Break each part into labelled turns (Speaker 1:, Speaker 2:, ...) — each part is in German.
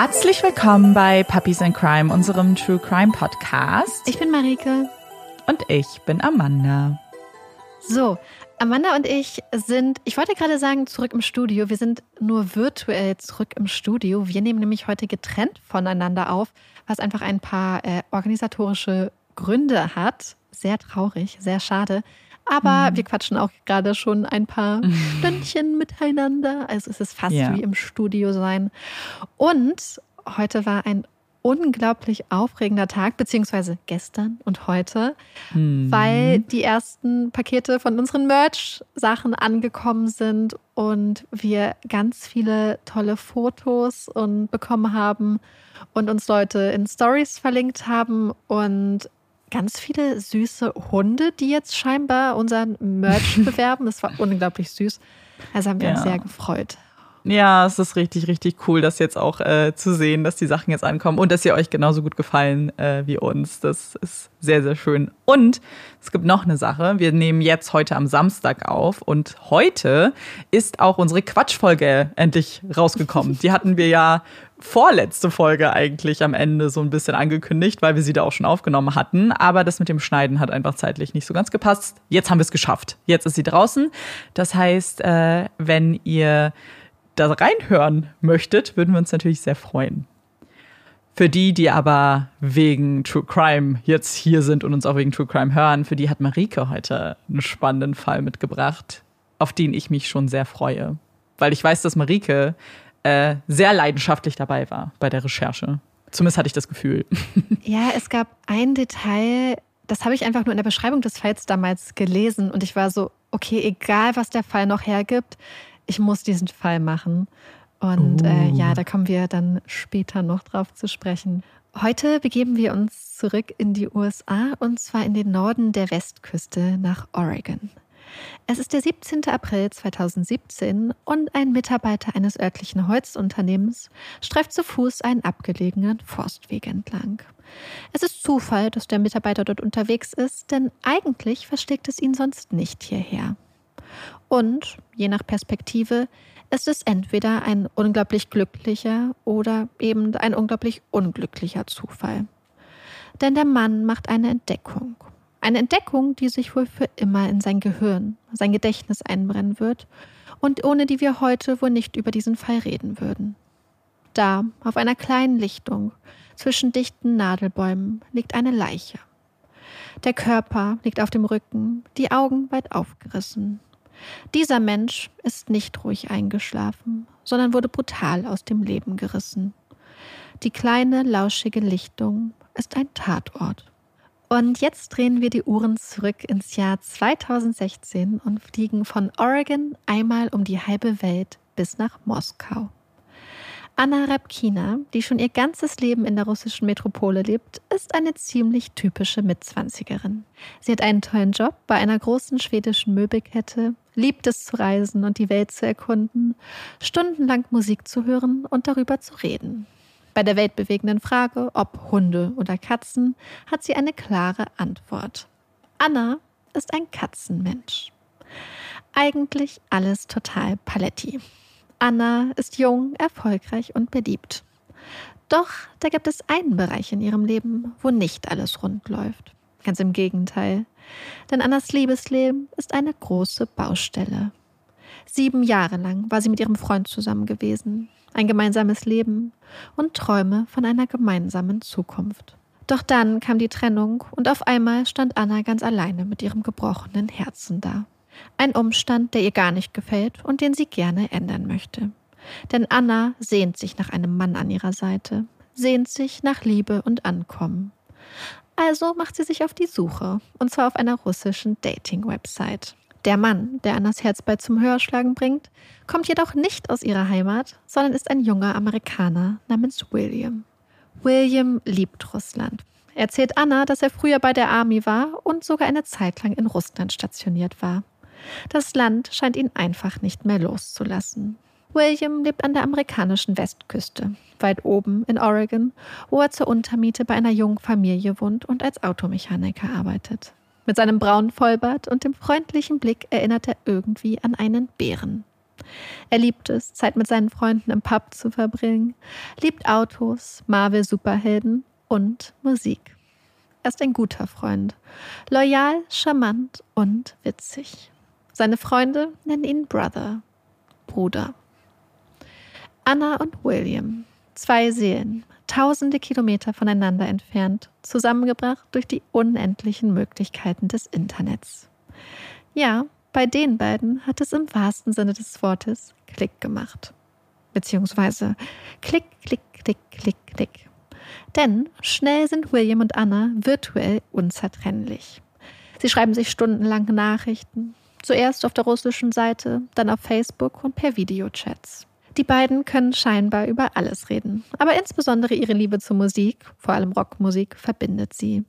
Speaker 1: Herzlich willkommen bei Puppies and Crime, unserem True Crime Podcast.
Speaker 2: Ich bin Marike.
Speaker 1: Und ich bin Amanda.
Speaker 2: So, Amanda und ich sind, ich wollte gerade sagen, zurück im Studio. Wir sind nur virtuell zurück im Studio. Wir nehmen nämlich heute getrennt voneinander auf, was einfach ein paar äh, organisatorische Gründe hat. Sehr traurig, sehr schade. Aber mhm. wir quatschen auch gerade schon ein paar Stündchen miteinander. Also es ist fast ja. wie im Studio sein. Und heute war ein unglaublich aufregender Tag, beziehungsweise gestern und heute, mhm. weil die ersten Pakete von unseren Merch-Sachen angekommen sind und wir ganz viele tolle Fotos und bekommen haben und uns Leute in Stories verlinkt haben und ganz viele süße Hunde, die jetzt scheinbar unseren Merch bewerben. Das war unglaublich süß. Also haben wir ja. uns sehr gefreut.
Speaker 1: Ja, es ist richtig, richtig cool, das jetzt auch äh, zu sehen, dass die Sachen jetzt ankommen und dass sie euch genauso gut gefallen äh, wie uns. Das ist sehr, sehr schön. Und es gibt noch eine Sache. Wir nehmen jetzt heute am Samstag auf und heute ist auch unsere Quatschfolge endlich rausgekommen. Die hatten wir ja vorletzte Folge eigentlich am Ende so ein bisschen angekündigt, weil wir sie da auch schon aufgenommen hatten. Aber das mit dem Schneiden hat einfach zeitlich nicht so ganz gepasst. Jetzt haben wir es geschafft. Jetzt ist sie draußen. Das heißt, äh, wenn ihr da reinhören möchtet, würden wir uns natürlich sehr freuen. Für die, die aber wegen True Crime jetzt hier sind und uns auch wegen True Crime hören, für die hat Marike heute einen spannenden Fall mitgebracht, auf den ich mich schon sehr freue. Weil ich weiß, dass Marike äh, sehr leidenschaftlich dabei war bei der Recherche. Zumindest hatte ich das Gefühl.
Speaker 2: Ja, es gab ein Detail, das habe ich einfach nur in der Beschreibung des Falls damals gelesen und ich war so, okay, egal was der Fall noch hergibt, ich muss diesen Fall machen. Und uh. äh, ja, da kommen wir dann später noch drauf zu sprechen. Heute begeben wir uns zurück in die USA und zwar in den Norden der Westküste nach Oregon. Es ist der 17. April 2017 und ein Mitarbeiter eines örtlichen Holzunternehmens streift zu Fuß einen abgelegenen Forstweg entlang. Es ist Zufall, dass der Mitarbeiter dort unterwegs ist, denn eigentlich versteckt es ihn sonst nicht hierher. Und, je nach Perspektive, ist es entweder ein unglaublich glücklicher oder eben ein unglaublich unglücklicher Zufall. Denn der Mann macht eine Entdeckung. Eine Entdeckung, die sich wohl für immer in sein Gehirn, sein Gedächtnis einbrennen wird und ohne die wir heute wohl nicht über diesen Fall reden würden. Da, auf einer kleinen Lichtung, zwischen dichten Nadelbäumen, liegt eine Leiche. Der Körper liegt auf dem Rücken, die Augen weit aufgerissen, dieser Mensch ist nicht ruhig eingeschlafen, sondern wurde brutal aus dem Leben gerissen. Die kleine, lauschige Lichtung ist ein Tatort. Und jetzt drehen wir die Uhren zurück ins Jahr 2016 und fliegen von Oregon einmal um die halbe Welt bis nach Moskau. Anna Rabkina, die schon ihr ganzes Leben in der russischen Metropole lebt, ist eine ziemlich typische Mitzwanzigerin. Sie hat einen tollen Job bei einer großen schwedischen Möbelkette, liebt es zu reisen und die Welt zu erkunden, stundenlang Musik zu hören und darüber zu reden. Bei der weltbewegenden Frage, ob Hunde oder Katzen, hat sie eine klare Antwort. Anna ist ein Katzenmensch. Eigentlich alles total paletti. Anna ist jung, erfolgreich und beliebt. Doch da gibt es einen Bereich in ihrem Leben, wo nicht alles rund läuft. Ganz im Gegenteil. Denn Annas Liebesleben ist eine große Baustelle. Sieben Jahre lang war sie mit ihrem Freund zusammen gewesen, ein gemeinsames Leben und Träume von einer gemeinsamen Zukunft. Doch dann kam die Trennung und auf einmal stand Anna ganz alleine mit ihrem gebrochenen Herzen da. Ein Umstand, der ihr gar nicht gefällt und den sie gerne ändern möchte. Denn Anna sehnt sich nach einem Mann an ihrer Seite, sehnt sich nach Liebe und Ankommen. Also macht sie sich auf die Suche, und zwar auf einer russischen Dating-Website. Der Mann, der Annas Herz bald zum Hörschlagen bringt, kommt jedoch nicht aus ihrer Heimat, sondern ist ein junger Amerikaner namens William. William liebt Russland. Er erzählt Anna, dass er früher bei der Army war und sogar eine Zeit lang in Russland stationiert war. Das Land scheint ihn einfach nicht mehr loszulassen. William lebt an der amerikanischen Westküste, weit oben in Oregon, wo er zur Untermiete bei einer jungen Familie wohnt und als Automechaniker arbeitet. Mit seinem braunen Vollbart und dem freundlichen Blick erinnert er irgendwie an einen Bären. Er liebt es, Zeit mit seinen Freunden im Pub zu verbringen, liebt Autos, Marvel-Superhelden und Musik. Er ist ein guter Freund, loyal, charmant und witzig. Seine Freunde nennen ihn Brother, Bruder. Anna und William, zwei Seelen, tausende Kilometer voneinander entfernt, zusammengebracht durch die unendlichen Möglichkeiten des Internets. Ja, bei den beiden hat es im wahrsten Sinne des Wortes Klick gemacht. Beziehungsweise Klick, Klick, Klick, Klick, Klick. Denn schnell sind William und Anna virtuell unzertrennlich. Sie schreiben sich stundenlang Nachrichten, zuerst auf der russischen Seite, dann auf Facebook und per Videochats. Die beiden können scheinbar über alles reden, aber insbesondere ihre Liebe zur Musik, vor allem Rockmusik, verbindet sie.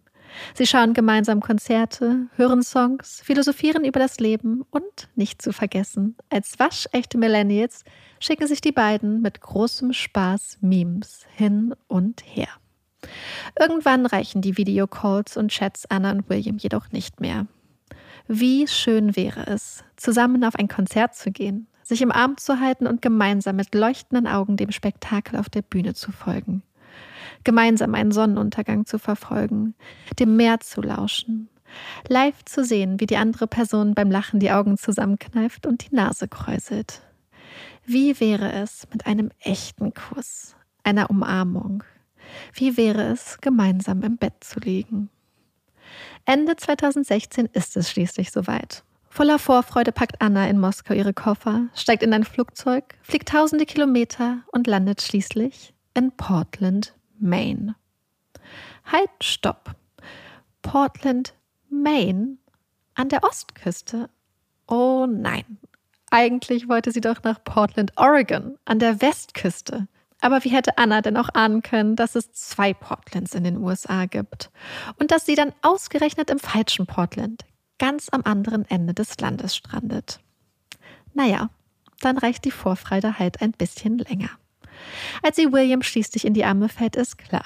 Speaker 2: Sie schauen gemeinsam Konzerte, hören Songs, philosophieren über das Leben und, nicht zu vergessen, als waschechte Millennials schicken sich die beiden mit großem Spaß Memes hin und her. Irgendwann reichen die Videocalls und Chats Anna und William jedoch nicht mehr. Wie schön wäre es, zusammen auf ein Konzert zu gehen, sich im Arm zu halten und gemeinsam mit leuchtenden Augen dem Spektakel auf der Bühne zu folgen gemeinsam einen Sonnenuntergang zu verfolgen, dem Meer zu lauschen, live zu sehen, wie die andere Person beim Lachen die Augen zusammenkneift und die Nase kräuselt. Wie wäre es mit einem echten Kuss, einer Umarmung? Wie wäre es, gemeinsam im Bett zu liegen? Ende 2016 ist es schließlich soweit. Voller Vorfreude packt Anna in Moskau ihre Koffer, steigt in ein Flugzeug, fliegt tausende Kilometer und landet schließlich in Portland, Maine. Halt, stopp. Portland, Maine? An der Ostküste? Oh nein. Eigentlich wollte sie doch nach Portland, Oregon, an der Westküste. Aber wie hätte Anna denn auch ahnen können, dass es zwei Portlands in den USA gibt? Und dass sie dann ausgerechnet im falschen Portland, ganz am anderen Ende des Landes strandet? Naja, dann reicht die Vorfreude halt ein bisschen länger. Als sie William schließlich in die Arme fällt, ist klar.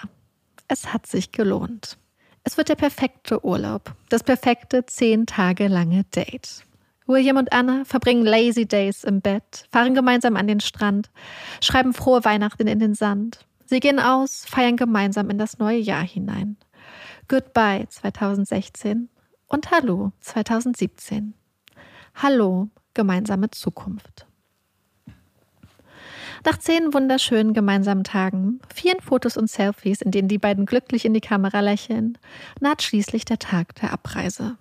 Speaker 2: Es hat sich gelohnt. Es wird der perfekte Urlaub, das perfekte zehn Tage lange Date. William und Anna verbringen lazy days im Bett, fahren gemeinsam an den Strand, schreiben frohe Weihnachten in den Sand. Sie gehen aus, feiern gemeinsam in das neue Jahr hinein. Goodbye 2016 und Hallo 2017. Hallo, gemeinsame Zukunft. Nach zehn wunderschönen gemeinsamen Tagen, vielen Fotos und Selfies, in denen die beiden glücklich in die Kamera lächeln, naht schließlich der Tag der Abreise.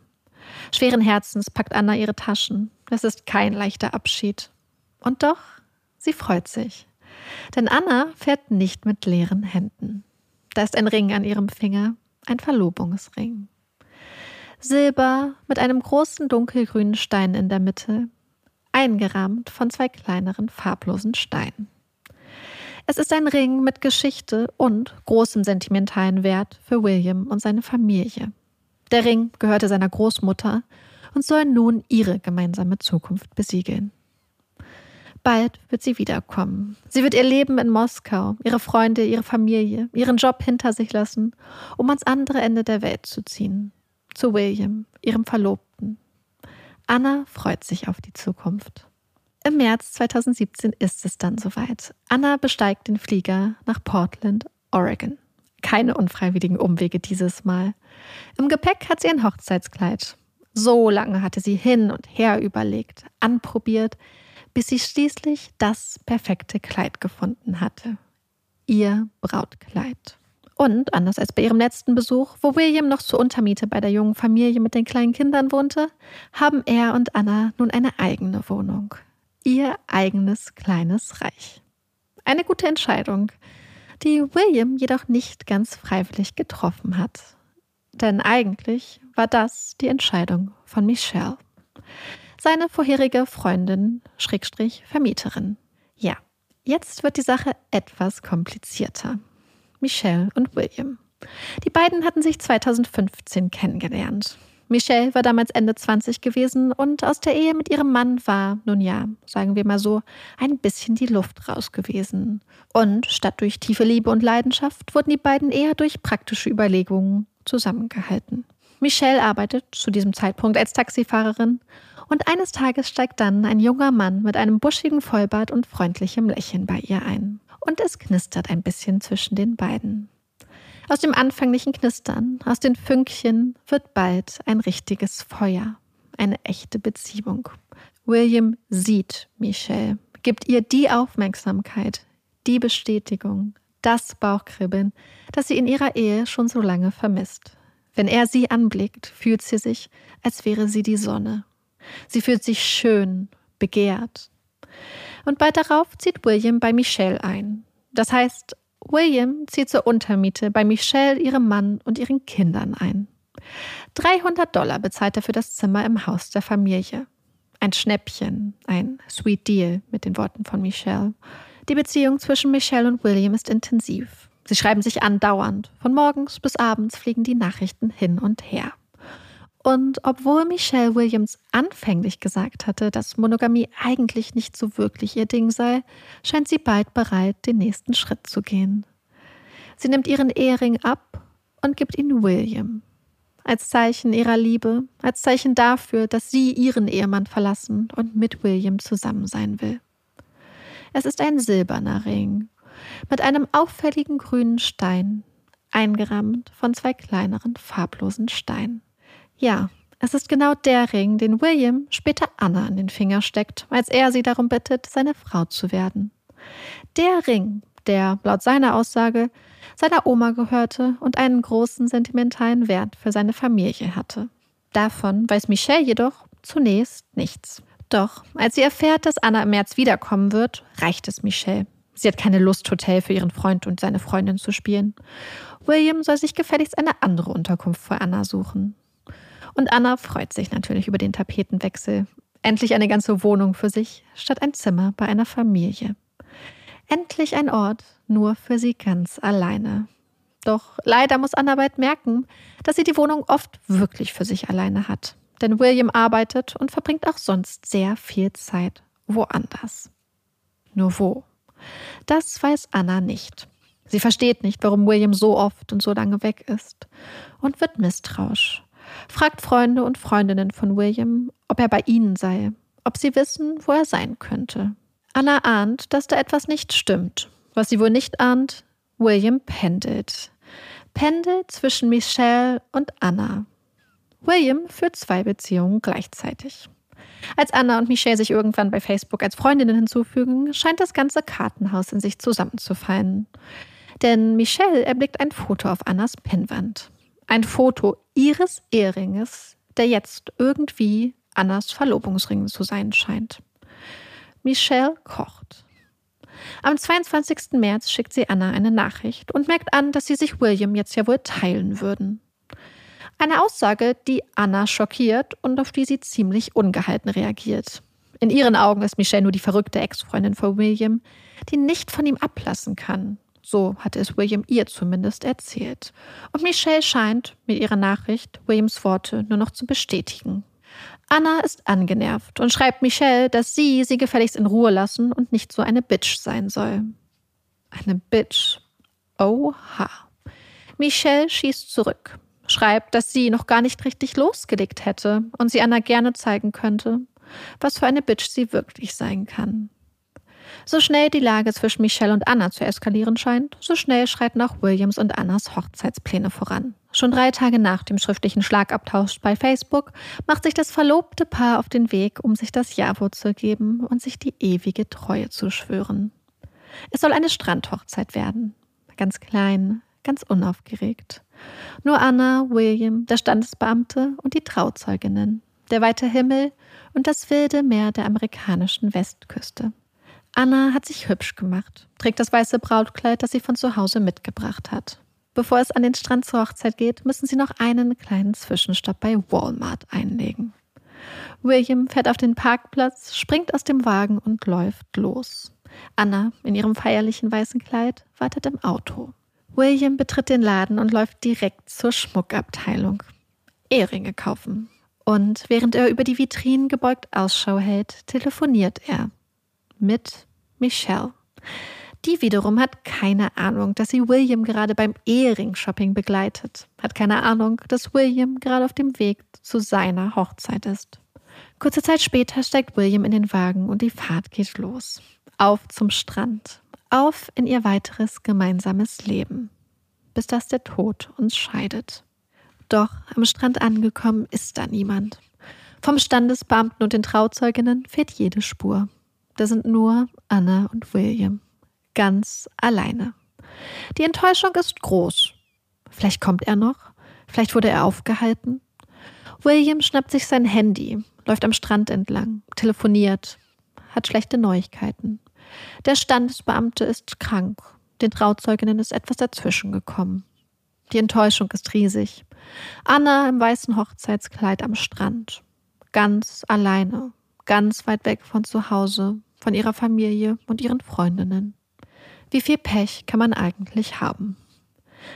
Speaker 2: Schweren Herzens packt Anna ihre Taschen. Es ist kein leichter Abschied. Und doch, sie freut sich. Denn Anna fährt nicht mit leeren Händen. Da ist ein Ring an ihrem Finger, ein Verlobungsring. Silber mit einem großen dunkelgrünen Stein in der Mitte, eingerahmt von zwei kleineren farblosen Steinen. Es ist ein Ring mit Geschichte und großem sentimentalen Wert für William und seine Familie. Der Ring gehörte seiner Großmutter und soll nun ihre gemeinsame Zukunft besiegeln. Bald wird sie wiederkommen. Sie wird ihr Leben in Moskau, ihre Freunde, ihre Familie, ihren Job hinter sich lassen, um ans andere Ende der Welt zu ziehen. Zu William, ihrem Verlobten. Anna freut sich auf die Zukunft. Im März 2017 ist es dann soweit. Anna besteigt den Flieger nach Portland, Oregon. Keine unfreiwilligen Umwege dieses Mal. Im Gepäck hat sie ein Hochzeitskleid. So lange hatte sie hin und her überlegt, anprobiert, bis sie schließlich das perfekte Kleid gefunden hatte. Ihr Brautkleid. Und anders als bei ihrem letzten Besuch, wo William noch zur Untermiete bei der jungen Familie mit den kleinen Kindern wohnte, haben er und Anna nun eine eigene Wohnung ihr eigenes kleines Reich. Eine gute Entscheidung, die William jedoch nicht ganz freiwillig getroffen hat. Denn eigentlich war das die Entscheidung von Michelle, seine vorherige Freundin, Schrägstrich Vermieterin. Ja, jetzt wird die Sache etwas komplizierter. Michelle und William. Die beiden hatten sich 2015 kennengelernt. Michelle war damals Ende 20 gewesen und aus der Ehe mit ihrem Mann war, nun ja, sagen wir mal so, ein bisschen die Luft raus gewesen. Und statt durch tiefe Liebe und Leidenschaft wurden die beiden eher durch praktische Überlegungen zusammengehalten. Michelle arbeitet zu diesem Zeitpunkt als Taxifahrerin und eines Tages steigt dann ein junger Mann mit einem buschigen Vollbart und freundlichem Lächeln bei ihr ein. Und es knistert ein bisschen zwischen den beiden. Aus dem anfänglichen Knistern, aus den Fünkchen wird bald ein richtiges Feuer, eine echte Beziehung. William sieht Michelle, gibt ihr die Aufmerksamkeit, die Bestätigung, das Bauchkribbeln, das sie in ihrer Ehe schon so lange vermisst. Wenn er sie anblickt, fühlt sie sich, als wäre sie die Sonne. Sie fühlt sich schön, begehrt. Und bald darauf zieht William bei Michelle ein. Das heißt, William zieht zur Untermiete bei Michelle, ihrem Mann und ihren Kindern ein. 300 Dollar bezahlt er für das Zimmer im Haus der Familie. Ein Schnäppchen, ein Sweet Deal mit den Worten von Michelle. Die Beziehung zwischen Michelle und William ist intensiv. Sie schreiben sich andauernd. Von morgens bis abends fliegen die Nachrichten hin und her. Und obwohl Michelle Williams anfänglich gesagt hatte, dass Monogamie eigentlich nicht so wirklich ihr Ding sei, scheint sie bald bereit, den nächsten Schritt zu gehen. Sie nimmt ihren Ehering ab und gibt ihn William. Als Zeichen ihrer Liebe, als Zeichen dafür, dass sie ihren Ehemann verlassen und mit William zusammen sein will. Es ist ein silberner Ring mit einem auffälligen grünen Stein, eingerahmt von zwei kleineren farblosen Steinen. Ja, es ist genau der Ring, den William später Anna an den Finger steckt, als er sie darum bittet, seine Frau zu werden. Der Ring, der laut seiner Aussage seiner Oma gehörte und einen großen sentimentalen Wert für seine Familie hatte. Davon weiß Michelle jedoch zunächst nichts. Doch als sie erfährt, dass Anna im März wiederkommen wird, reicht es Michelle. Sie hat keine Lust, Hotel für ihren Freund und seine Freundin zu spielen. William soll sich gefälligst eine andere Unterkunft für Anna suchen. Und Anna freut sich natürlich über den Tapetenwechsel. Endlich eine ganze Wohnung für sich, statt ein Zimmer bei einer Familie. Endlich ein Ort nur für sie ganz alleine. Doch leider muss Anna bald merken, dass sie die Wohnung oft wirklich für sich alleine hat. Denn William arbeitet und verbringt auch sonst sehr viel Zeit woanders. Nur wo? Das weiß Anna nicht. Sie versteht nicht, warum William so oft und so lange weg ist und wird misstrauisch fragt Freunde und Freundinnen von William, ob er bei ihnen sei, ob sie wissen, wo er sein könnte. Anna ahnt, dass da etwas nicht stimmt. Was sie wohl nicht ahnt, William pendelt. Pendelt zwischen Michelle und Anna. William führt zwei Beziehungen gleichzeitig. Als Anna und Michelle sich irgendwann bei Facebook als Freundinnen hinzufügen, scheint das ganze Kartenhaus in sich zusammenzufallen. Denn Michelle erblickt ein Foto auf Annas Pinnwand. Ein Foto ihres Eheringes, der jetzt irgendwie Annas Verlobungsring zu sein scheint. Michelle kocht. Am 22. März schickt sie Anna eine Nachricht und merkt an, dass sie sich William jetzt ja wohl teilen würden. Eine Aussage, die Anna schockiert und auf die sie ziemlich ungehalten reagiert. In ihren Augen ist Michelle nur die verrückte Ex-Freundin von William, die nicht von ihm ablassen kann. So hatte es William ihr zumindest erzählt. Und Michelle scheint mit ihrer Nachricht Williams Worte nur noch zu bestätigen. Anna ist angenervt und schreibt Michelle, dass sie sie gefälligst in Ruhe lassen und nicht so eine Bitch sein soll. Eine Bitch. Oha. Michelle schießt zurück, schreibt, dass sie noch gar nicht richtig losgelegt hätte und sie Anna gerne zeigen könnte, was für eine Bitch sie wirklich sein kann. So schnell die Lage zwischen Michelle und Anna zu eskalieren scheint, so schnell schreiten auch Williams und Annas Hochzeitspläne voran. Schon drei Tage nach dem schriftlichen Schlagabtausch bei Facebook macht sich das verlobte Paar auf den Weg, um sich das Ja-Wort zu geben und sich die ewige Treue zu schwören. Es soll eine Strandhochzeit werden. Ganz klein, ganz unaufgeregt. Nur Anna, William, der Standesbeamte und die Trauzeuginnen, der weite Himmel und das wilde Meer der amerikanischen Westküste. Anna hat sich hübsch gemacht, trägt das weiße Brautkleid, das sie von zu Hause mitgebracht hat. Bevor es an den Strand zur Hochzeit geht, müssen sie noch einen kleinen Zwischenstopp bei Walmart einlegen. William fährt auf den Parkplatz, springt aus dem Wagen und läuft los. Anna, in ihrem feierlichen weißen Kleid, wartet im Auto. William betritt den Laden und läuft direkt zur Schmuckabteilung. Eheringe kaufen. Und während er über die Vitrinen gebeugt Ausschau hält, telefoniert er mit Michelle. Die wiederum hat keine Ahnung, dass sie William gerade beim Ehering-Shopping begleitet. Hat keine Ahnung, dass William gerade auf dem Weg zu seiner Hochzeit ist. Kurze Zeit später steigt William in den Wagen und die Fahrt geht los. Auf zum Strand. Auf in ihr weiteres gemeinsames Leben. Bis dass der Tod uns scheidet. Doch am Strand angekommen ist da niemand. Vom Standesbeamten und den Trauzeuginnen fehlt jede Spur. Da sind nur Anna und William ganz alleine. Die Enttäuschung ist groß. Vielleicht kommt er noch, vielleicht wurde er aufgehalten. William schnappt sich sein Handy, läuft am Strand entlang, telefoniert, hat schlechte Neuigkeiten. Der Standesbeamte ist krank, den Trauzeuginnen ist etwas dazwischen gekommen. Die Enttäuschung ist riesig. Anna im weißen Hochzeitskleid am Strand, ganz alleine, ganz weit weg von zu Hause, von ihrer Familie und ihren Freundinnen. Wie viel Pech kann man eigentlich haben?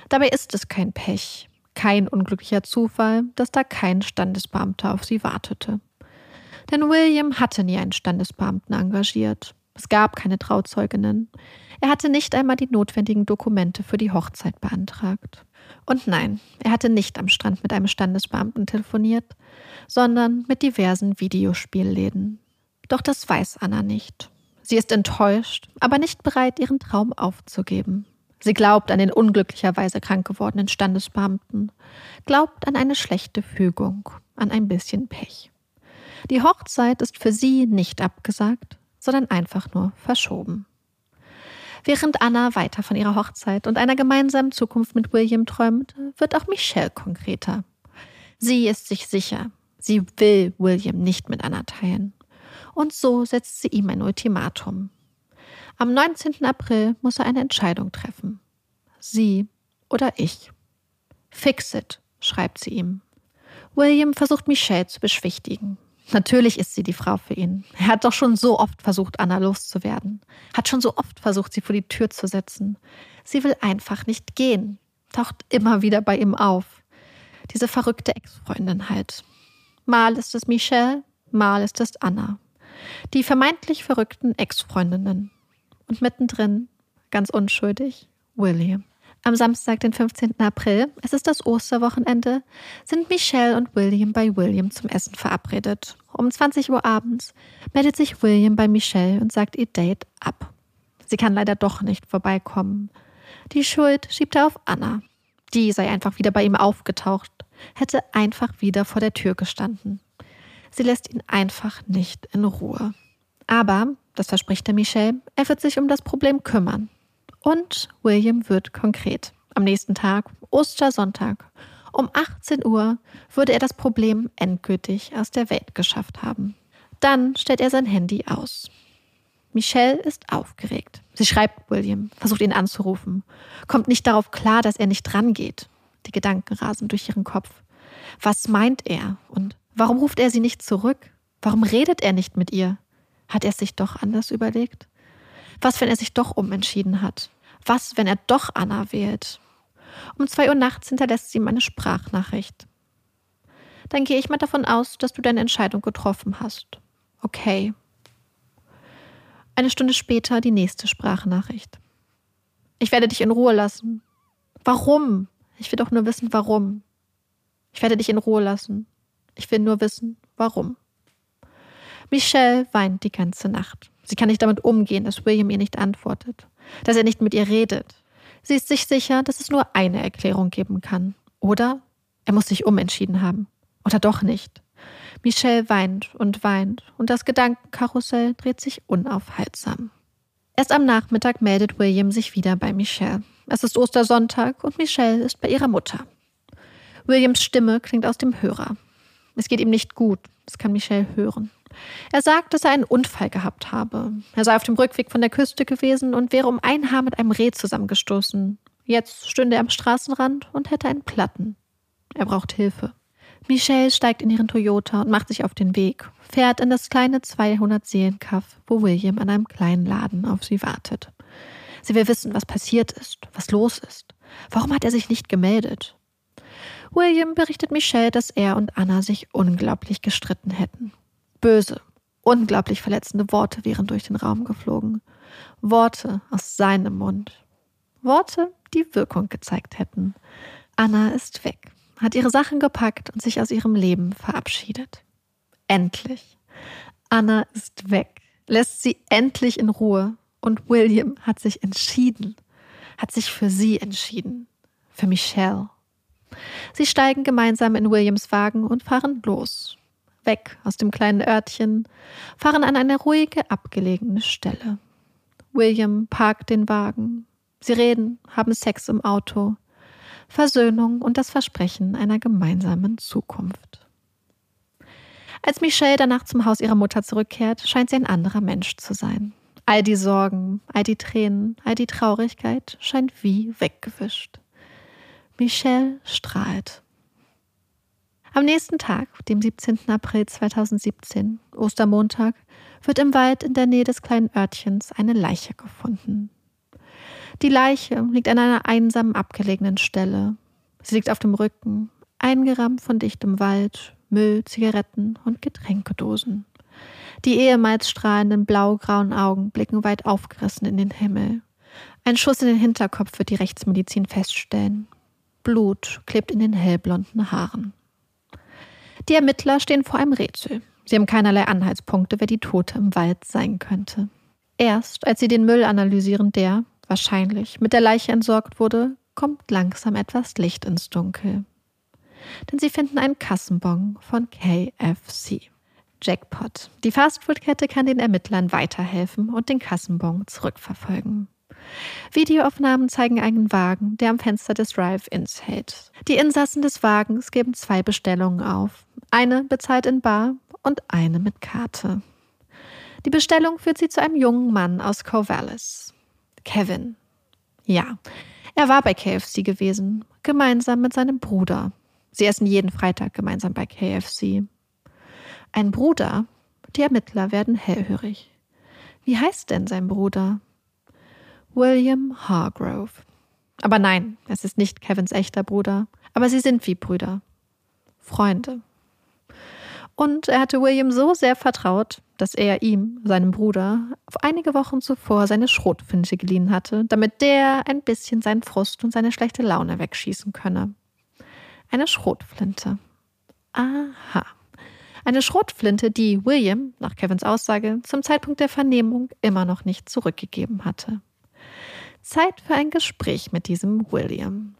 Speaker 2: Dabei ist es kein Pech, kein unglücklicher Zufall, dass da kein Standesbeamter auf sie wartete. Denn William hatte nie einen Standesbeamten engagiert. Es gab keine Trauzeuginnen. Er hatte nicht einmal die notwendigen Dokumente für die Hochzeit beantragt. Und nein, er hatte nicht am Strand mit einem Standesbeamten telefoniert, sondern mit diversen Videospielläden. Doch das weiß Anna nicht. Sie ist enttäuscht, aber nicht bereit, ihren Traum aufzugeben. Sie glaubt an den unglücklicherweise krank gewordenen Standesbeamten, glaubt an eine schlechte Fügung, an ein bisschen Pech. Die Hochzeit ist für sie nicht abgesagt, sondern einfach nur verschoben. Während Anna weiter von ihrer Hochzeit und einer gemeinsamen Zukunft mit William träumt, wird auch Michelle konkreter. Sie ist sich sicher, sie will William nicht mit Anna teilen und so setzt sie ihm ein Ultimatum. Am 19. April muss er eine Entscheidung treffen. Sie oder ich. Fix it, schreibt sie ihm. William versucht Michelle zu beschwichtigen. Natürlich ist sie die Frau für ihn. Er hat doch schon so oft versucht, Anna loszuwerden. Hat schon so oft versucht, sie vor die Tür zu setzen. Sie will einfach nicht gehen. Taucht immer wieder bei ihm auf. Diese verrückte Ex-Freundin halt. Mal ist es Michelle, mal ist es Anna. Die vermeintlich verrückten Ex-Freundinnen. Und mittendrin, ganz unschuldig, William. Am Samstag, den 15. April, es ist das Osterwochenende, sind Michelle und William bei William zum Essen verabredet. Um 20 Uhr abends meldet sich William bei Michelle und sagt ihr Date ab. Sie kann leider doch nicht vorbeikommen. Die Schuld schiebt er auf Anna. Die sei einfach wieder bei ihm aufgetaucht, hätte einfach wieder vor der Tür gestanden. Sie lässt ihn einfach nicht in Ruhe. Aber, das verspricht der Michelle, er wird sich um das Problem kümmern. Und William wird konkret. Am nächsten Tag, Ostersonntag, um 18 Uhr würde er das Problem endgültig aus der Welt geschafft haben. Dann stellt er sein Handy aus. Michelle ist aufgeregt. Sie schreibt William, versucht ihn anzurufen, kommt nicht darauf klar, dass er nicht rangeht. Die Gedanken rasen durch ihren Kopf. Was meint er und Warum ruft er sie nicht zurück? Warum redet er nicht mit ihr? Hat er sich doch anders überlegt? Was, wenn er sich doch umentschieden hat? Was, wenn er doch Anna wählt? Um zwei Uhr nachts hinterlässt sie ihm eine Sprachnachricht. Dann gehe ich mal davon aus, dass du deine Entscheidung getroffen hast. Okay. Eine Stunde später die nächste Sprachnachricht. Ich werde dich in Ruhe lassen. Warum? Ich will doch nur wissen, warum. Ich werde dich in Ruhe lassen. Ich will nur wissen, warum. Michelle weint die ganze Nacht. Sie kann nicht damit umgehen, dass William ihr nicht antwortet, dass er nicht mit ihr redet. Sie ist sich sicher, dass es nur eine Erklärung geben kann. Oder er muss sich umentschieden haben. Oder doch nicht. Michelle weint und weint und das Gedankenkarussell dreht sich unaufhaltsam. Erst am Nachmittag meldet William sich wieder bei Michelle. Es ist Ostersonntag und Michelle ist bei ihrer Mutter. Williams Stimme klingt aus dem Hörer. Es geht ihm nicht gut. Das kann Michelle hören. Er sagt, dass er einen Unfall gehabt habe. Er sei auf dem Rückweg von der Küste gewesen und wäre um ein Haar mit einem Reh zusammengestoßen. Jetzt stünde er am Straßenrand und hätte einen Platten. Er braucht Hilfe. Michelle steigt in ihren Toyota und macht sich auf den Weg, fährt in das kleine 200-Seelen-Kaff, wo William an einem kleinen Laden auf sie wartet. Sie will wissen, was passiert ist, was los ist. Warum hat er sich nicht gemeldet? William berichtet Michelle, dass er und Anna sich unglaublich gestritten hätten. Böse, unglaublich verletzende Worte wären durch den Raum geflogen. Worte aus seinem Mund. Worte, die Wirkung gezeigt hätten. Anna ist weg, hat ihre Sachen gepackt und sich aus ihrem Leben verabschiedet. Endlich. Anna ist weg, lässt sie endlich in Ruhe und William hat sich entschieden, hat sich für sie entschieden, für Michelle. Sie steigen gemeinsam in Williams Wagen und fahren los. Weg aus dem kleinen Örtchen, fahren an eine ruhige, abgelegene Stelle. William parkt den Wagen. Sie reden, haben Sex im Auto. Versöhnung und das Versprechen einer gemeinsamen Zukunft. Als Michelle danach zum Haus ihrer Mutter zurückkehrt, scheint sie ein anderer Mensch zu sein. All die Sorgen, all die Tränen, all die Traurigkeit scheint wie weggewischt. Michelle strahlt. Am nächsten Tag, dem 17. April 2017, Ostermontag, wird im Wald in der Nähe des kleinen Örtchens eine Leiche gefunden. Die Leiche liegt an einer einsamen, abgelegenen Stelle. Sie liegt auf dem Rücken, eingerahmt von dichtem Wald, Müll, Zigaretten und Getränkedosen. Die ehemals strahlenden blau-grauen Augen blicken weit aufgerissen in den Himmel. Ein Schuss in den Hinterkopf wird die Rechtsmedizin feststellen. Blut klebt in den hellblonden Haaren. Die Ermittler stehen vor einem Rätsel. Sie haben keinerlei Anhaltspunkte, wer die Tote im Wald sein könnte. Erst als sie den Müll analysieren, der, wahrscheinlich, mit der Leiche entsorgt wurde, kommt langsam etwas Licht ins Dunkel. Denn sie finden einen Kassenbon von KFC. Jackpot. Die Fastfood-Kette kann den Ermittlern weiterhelfen und den Kassenbon zurückverfolgen. Videoaufnahmen zeigen einen Wagen, der am Fenster des Drive-Ins hält. Die Insassen des Wagens geben zwei Bestellungen auf. Eine bezahlt in Bar und eine mit Karte. Die Bestellung führt sie zu einem jungen Mann aus Corvallis. Kevin. Ja, er war bei KFC gewesen, gemeinsam mit seinem Bruder. Sie essen jeden Freitag gemeinsam bei KFC. Ein Bruder? Die Ermittler werden hellhörig. Wie heißt denn sein Bruder? William Hargrove. Aber nein, es ist nicht Kevins echter Bruder, aber sie sind wie Brüder. Freunde. Und er hatte William so sehr vertraut, dass er ihm, seinem Bruder, auf einige Wochen zuvor seine Schrotflinte geliehen hatte, damit der ein bisschen seinen Frust und seine schlechte Laune wegschießen könne. Eine Schrotflinte. Aha. Eine Schrotflinte, die William, nach Kevins Aussage, zum Zeitpunkt der Vernehmung immer noch nicht zurückgegeben hatte. Zeit für ein Gespräch mit diesem William.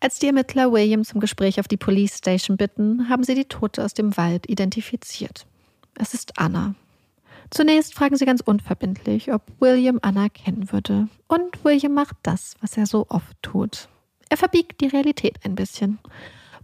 Speaker 2: Als die Ermittler William zum Gespräch auf die Police Station bitten, haben sie die Tote aus dem Wald identifiziert. Es ist Anna. Zunächst fragen sie ganz unverbindlich, ob William Anna kennen würde. Und William macht das, was er so oft tut. Er verbiegt die Realität ein bisschen.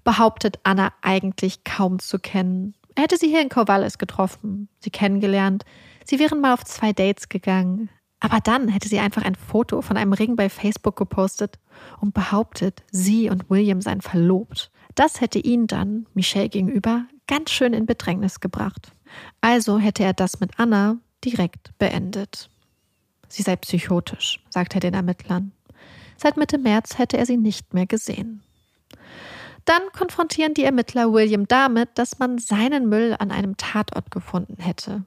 Speaker 2: Behauptet Anna eigentlich kaum zu kennen. Er hätte sie hier in Corvallis getroffen, sie kennengelernt. Sie wären mal auf zwei Dates gegangen. Aber dann hätte sie einfach ein Foto von einem Ring bei Facebook gepostet und behauptet, sie und William seien verlobt. Das hätte ihn dann, Michelle gegenüber, ganz schön in Bedrängnis gebracht. Also hätte er das mit Anna direkt beendet. Sie sei psychotisch, sagte er den Ermittlern. Seit Mitte März hätte er sie nicht mehr gesehen. Dann konfrontieren die Ermittler William damit, dass man seinen Müll an einem Tatort gefunden hätte,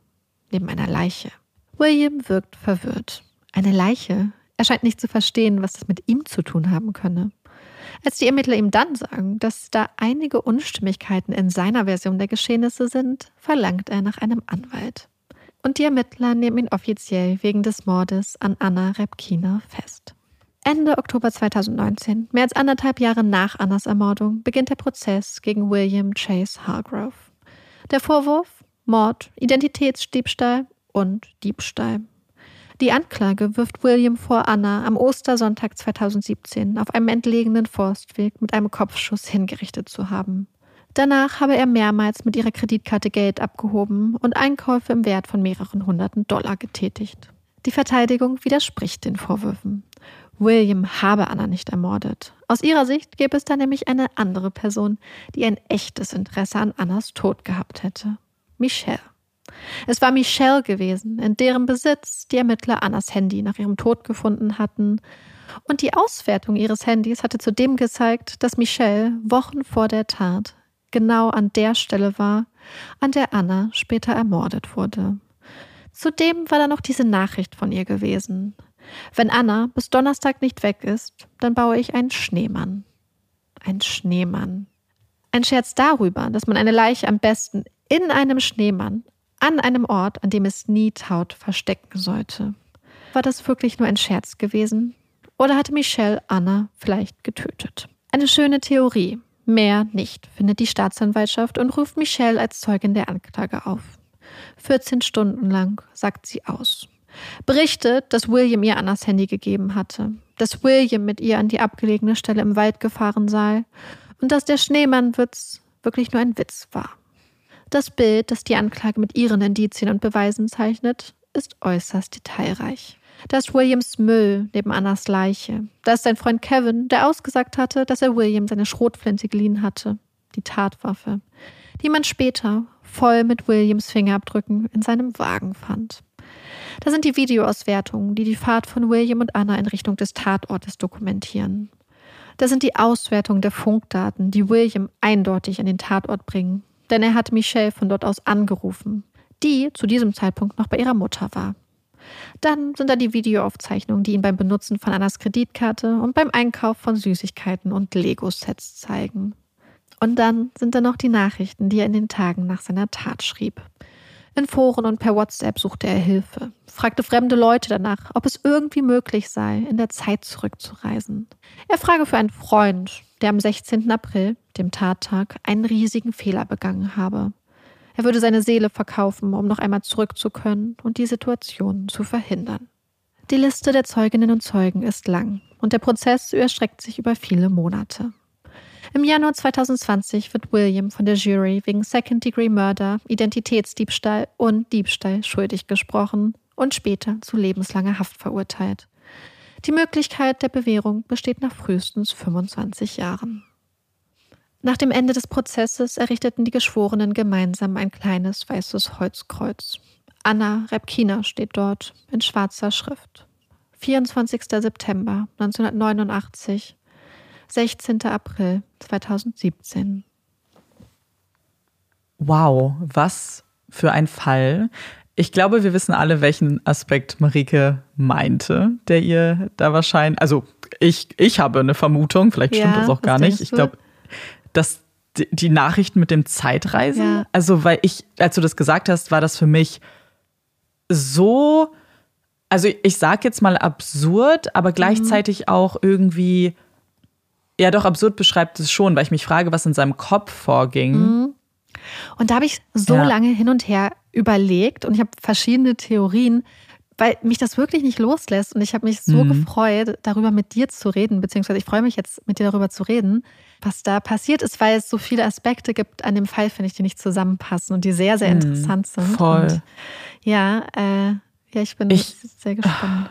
Speaker 2: neben einer Leiche. William wirkt verwirrt. Eine Leiche? Er scheint nicht zu verstehen, was das mit ihm zu tun haben könne. Als die Ermittler ihm dann sagen, dass da einige Unstimmigkeiten in seiner Version der Geschehnisse sind, verlangt er nach einem Anwalt. Und die Ermittler nehmen ihn offiziell wegen des Mordes an Anna Repkina fest. Ende Oktober 2019, mehr als anderthalb Jahre nach Annas Ermordung, beginnt der Prozess gegen William Chase Hargrove. Der Vorwurf Mord, Identitätsdiebstahl und Diebstahl. Die Anklage wirft William vor, Anna am Ostersonntag 2017 auf einem entlegenen Forstweg mit einem Kopfschuss hingerichtet zu haben. Danach habe er mehrmals mit ihrer Kreditkarte Geld abgehoben und Einkäufe im Wert von mehreren hunderten Dollar getätigt. Die Verteidigung widerspricht den Vorwürfen. William habe Anna nicht ermordet. Aus ihrer Sicht gäbe es da nämlich eine andere Person, die ein echtes Interesse an Annas Tod gehabt hätte. Michelle. Es war Michelle gewesen, in deren Besitz die Ermittler Annas Handy nach ihrem Tod gefunden hatten. Und die Auswertung ihres Handys hatte zudem gezeigt, dass Michelle Wochen vor der Tat genau an der Stelle war, an der Anna später ermordet wurde. Zudem war da noch diese Nachricht von ihr gewesen. Wenn Anna bis Donnerstag nicht weg ist, dann baue ich einen Schneemann. Ein Schneemann. Ein Scherz darüber, dass man eine Leiche am besten in einem Schneemann an einem Ort, an dem es nie taut, verstecken sollte. War das wirklich nur ein Scherz gewesen? Oder hatte Michelle Anna vielleicht getötet? Eine schöne Theorie. Mehr nicht, findet die Staatsanwaltschaft und ruft Michelle als Zeugin der Anklage auf. 14 Stunden lang sagt sie aus. Berichtet, dass William ihr Annas Handy gegeben hatte, dass William mit ihr an die abgelegene Stelle im Wald gefahren sei und dass der Schneemannwitz wirklich nur ein Witz war. Das Bild, das die Anklage mit ihren Indizien und Beweisen zeichnet, ist äußerst detailreich. Da ist Williams Müll neben Annas Leiche. Da ist sein Freund Kevin, der ausgesagt hatte, dass er William seine Schrotflinte geliehen hatte. Die Tatwaffe, die man später voll mit Williams Fingerabdrücken in seinem Wagen fand. Da sind die Videoauswertungen, die die Fahrt von William und Anna in Richtung des Tatortes dokumentieren. Da sind die Auswertungen der Funkdaten, die William eindeutig an den Tatort bringen. Denn er hat Michelle von dort aus angerufen, die zu diesem Zeitpunkt noch bei ihrer Mutter war. Dann sind da die Videoaufzeichnungen, die ihn beim Benutzen von Annas Kreditkarte und beim Einkauf von Süßigkeiten und Lego-Sets zeigen. Und dann sind da noch die Nachrichten, die er in den Tagen nach seiner Tat schrieb. In Foren und per WhatsApp suchte er Hilfe, fragte fremde Leute danach, ob es irgendwie möglich sei, in der Zeit zurückzureisen. Er frage für einen Freund, der am 16. April, dem Tattag, einen riesigen Fehler begangen habe. Er würde seine Seele verkaufen, um noch einmal zurück zu können und die Situation zu verhindern. Die Liste der Zeuginnen und Zeugen ist lang und der Prozess überstreckt sich über viele Monate. Im Januar 2020 wird William von der Jury wegen Second-Degree-Murder, Identitätsdiebstahl und Diebstahl schuldig gesprochen und später zu lebenslanger Haft verurteilt. Die Möglichkeit der Bewährung besteht nach frühestens 25 Jahren. Nach dem Ende des Prozesses errichteten die Geschworenen gemeinsam ein kleines weißes Holzkreuz. Anna Repkina steht dort in schwarzer Schrift. 24. September 1989 16. April 2017.
Speaker 1: Wow, was für ein Fall. Ich glaube, wir wissen alle, welchen Aspekt Marike meinte, der ihr da wahrscheinlich. Also, ich, ich habe eine Vermutung, vielleicht stimmt ja, das auch gar nicht. Ich glaube, dass die Nachrichten mit dem Zeitreisen, ja. also, weil ich, als du das gesagt hast, war das für mich so. Also, ich sag jetzt mal absurd, aber gleichzeitig mhm. auch irgendwie ja, doch, absurd beschreibt es schon, weil ich mich frage, was in seinem Kopf vorging. Mhm.
Speaker 2: Und da habe ich so ja. lange hin und her überlegt und ich habe verschiedene Theorien, weil mich das wirklich nicht loslässt. Und ich habe mich so mhm. gefreut, darüber mit dir zu reden, beziehungsweise ich freue mich jetzt, mit dir darüber zu reden, was da passiert ist, weil es so viele Aspekte gibt an dem Fall, finde ich, die nicht zusammenpassen und die sehr, sehr mhm. interessant sind.
Speaker 1: Voll.
Speaker 2: Und ja, äh, ja, ich bin ich, sehr gespannt.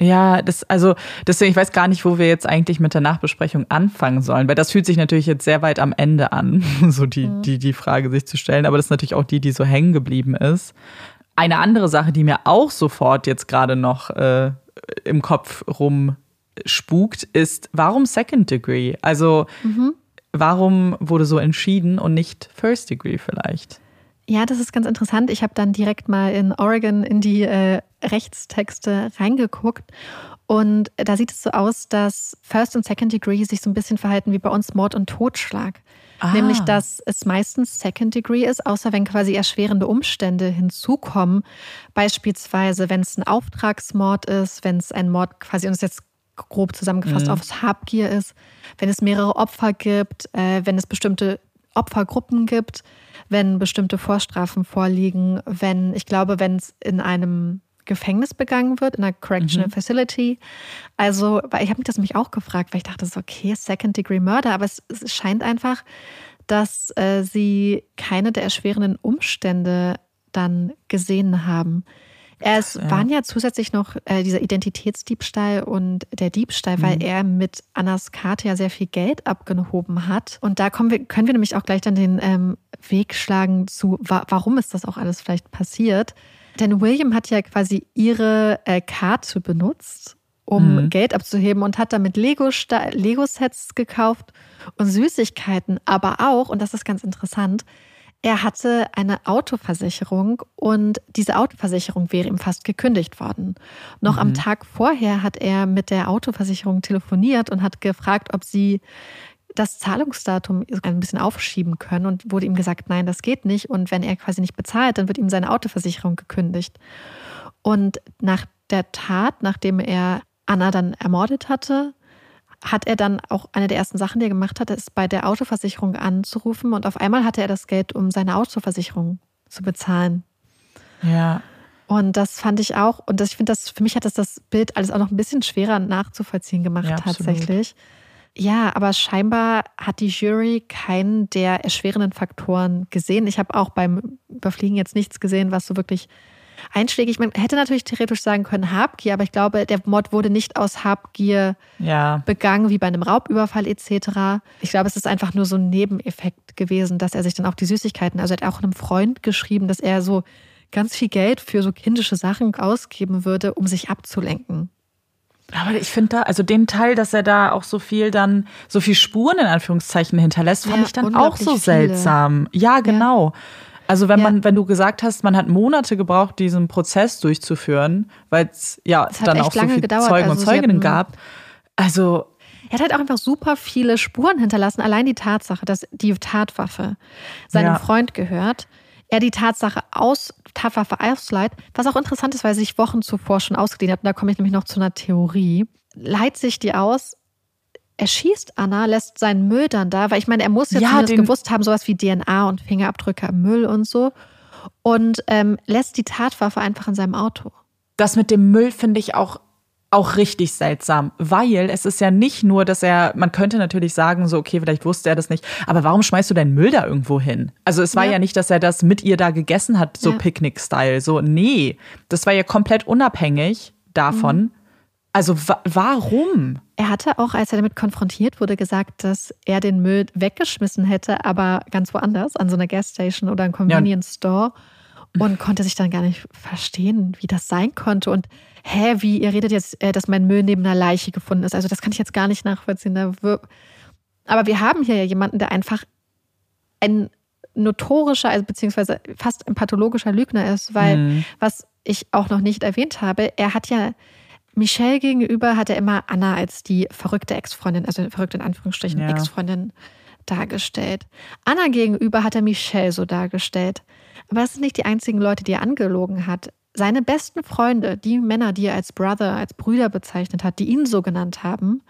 Speaker 1: Ja, das, also deswegen, ich weiß gar nicht, wo wir jetzt eigentlich mit der Nachbesprechung anfangen sollen, weil das fühlt sich natürlich jetzt sehr weit am Ende an, so die, mhm. die, die Frage sich zu stellen, aber das ist natürlich auch die, die so hängen geblieben ist. Eine andere Sache, die mir auch sofort jetzt gerade noch äh, im Kopf rumspukt, ist, warum Second Degree? Also, mhm. warum wurde so entschieden und nicht First Degree vielleicht?
Speaker 2: Ja, das ist ganz interessant. Ich habe dann direkt mal in Oregon in die äh, Rechtstexte reingeguckt. Und da sieht es so aus, dass First und Second Degree sich so ein bisschen verhalten wie bei uns Mord und Totschlag. Ah. Nämlich, dass es meistens Second Degree ist, außer wenn quasi erschwerende Umstände hinzukommen. Beispielsweise, wenn es ein Auftragsmord ist, wenn es ein Mord quasi uns jetzt grob zusammengefasst mhm. aufs Habgier ist, wenn es mehrere Opfer gibt, äh, wenn es bestimmte Opfergruppen gibt wenn bestimmte Vorstrafen vorliegen, wenn, ich glaube, wenn es in einem Gefängnis begangen wird, in einer Correctional mhm. Facility. Also, weil ich habe mich das nämlich auch gefragt, weil ich dachte so, okay, Second Degree Murder, aber es, es scheint einfach, dass äh, sie keine der erschwerenden Umstände dann gesehen haben. Es ja. waren ja zusätzlich noch äh, dieser Identitätsdiebstahl und der Diebstahl, mhm. weil er mit Annas Karte ja sehr viel Geld abgehoben hat. Und da kommen wir, können wir nämlich auch gleich dann den ähm, Weg schlagen zu, wa warum ist das auch alles vielleicht passiert. Denn William hat ja quasi ihre äh, Karte benutzt, um mhm. Geld abzuheben und hat damit Lego-Sets Lego gekauft und Süßigkeiten, aber auch, und das ist ganz interessant, er hatte eine Autoversicherung und diese Autoversicherung wäre ihm fast gekündigt worden. Noch mhm. am Tag vorher hat er mit der Autoversicherung telefoniert und hat gefragt, ob sie das Zahlungsdatum ein bisschen aufschieben können und wurde ihm gesagt, nein, das geht nicht. Und wenn er quasi nicht bezahlt, dann wird ihm seine Autoversicherung gekündigt. Und nach der Tat, nachdem er Anna dann ermordet hatte, hat er dann auch eine der ersten Sachen, die er gemacht hat, ist bei der Autoversicherung anzurufen und auf einmal hatte er das Geld, um seine Autoversicherung zu bezahlen.
Speaker 1: Ja.
Speaker 2: Und das fand ich auch, und das, ich finde, das für mich hat das das Bild alles auch noch ein bisschen schwerer nachzuvollziehen gemacht, ja, tatsächlich. Ja, aber scheinbar hat die Jury keinen der erschwerenden Faktoren gesehen. Ich habe auch beim Überfliegen jetzt nichts gesehen, was so wirklich einschlägig. Man hätte natürlich theoretisch sagen können Habgier, aber ich glaube, der Mord wurde nicht aus Habgier ja. begangen, wie bei einem Raubüberfall etc. Ich glaube, es ist einfach nur so ein Nebeneffekt gewesen, dass er sich dann auch die Süßigkeiten, also er hat auch einem Freund geschrieben, dass er so ganz viel Geld für so kindische Sachen ausgeben würde, um sich abzulenken.
Speaker 1: Aber ich finde da, also den Teil, dass er da auch so viel dann, so viel Spuren in Anführungszeichen hinterlässt, fand ja, ich dann auch so seltsam. Viele. Ja, genau. Ja. Also wenn ja. man, wenn du gesagt hast, man hat Monate gebraucht, diesen Prozess durchzuführen, weil es ja dann auch so viele gedauert. Zeugen also und Zeuginnen gab. Also
Speaker 2: er hat halt auch einfach super viele Spuren hinterlassen. Allein die Tatsache, dass die Tatwaffe seinem ja. Freund gehört, er die Tatsache aus, Tatwaffe ausleiht, was auch interessant ist, weil er sich Wochen zuvor schon ausgedehnt hat. Und da komme ich nämlich noch zu einer Theorie. Leiht sich die aus, er schießt Anna, lässt seinen Müll dann da, weil ich meine, er muss ja, ja gewusst haben, sowas wie DNA und Fingerabdrücke im Müll und so. Und ähm, lässt die Tatwaffe einfach in seinem Auto.
Speaker 1: Das mit dem Müll finde ich auch auch richtig seltsam, weil es ist ja nicht nur, dass er, man könnte natürlich sagen, so, okay, vielleicht wusste er das nicht, aber warum schmeißt du deinen Müll da irgendwo hin? Also es war ja, ja nicht, dass er das mit ihr da gegessen hat, so ja. Picknick-Style, so, nee, das war ja komplett unabhängig davon. Mhm. Also wa warum?
Speaker 2: Er hatte auch, als er damit konfrontiert wurde, gesagt, dass er den Müll weggeschmissen hätte, aber ganz woanders, an so einer Gasstation oder einem Convenience Store. Und konnte sich dann gar nicht verstehen, wie das sein konnte. Und hä, wie, ihr redet jetzt, äh, dass mein Müll neben einer Leiche gefunden ist. Also das kann ich jetzt gar nicht nachvollziehen. Aber wir haben hier ja jemanden, der einfach ein notorischer, also beziehungsweise fast ein pathologischer Lügner ist, weil, mhm. was ich auch noch nicht erwähnt habe, er hat ja Michelle gegenüber hat er immer Anna als die verrückte Ex-Freundin, also verrückte in Anführungsstrichen ja. Ex-Freundin dargestellt. Anna gegenüber hat er Michelle so dargestellt. Aber das sind nicht die einzigen Leute, die er angelogen hat. Seine besten Freunde, die Männer, die er als Brother, als Brüder bezeichnet hat, die ihn so genannt haben,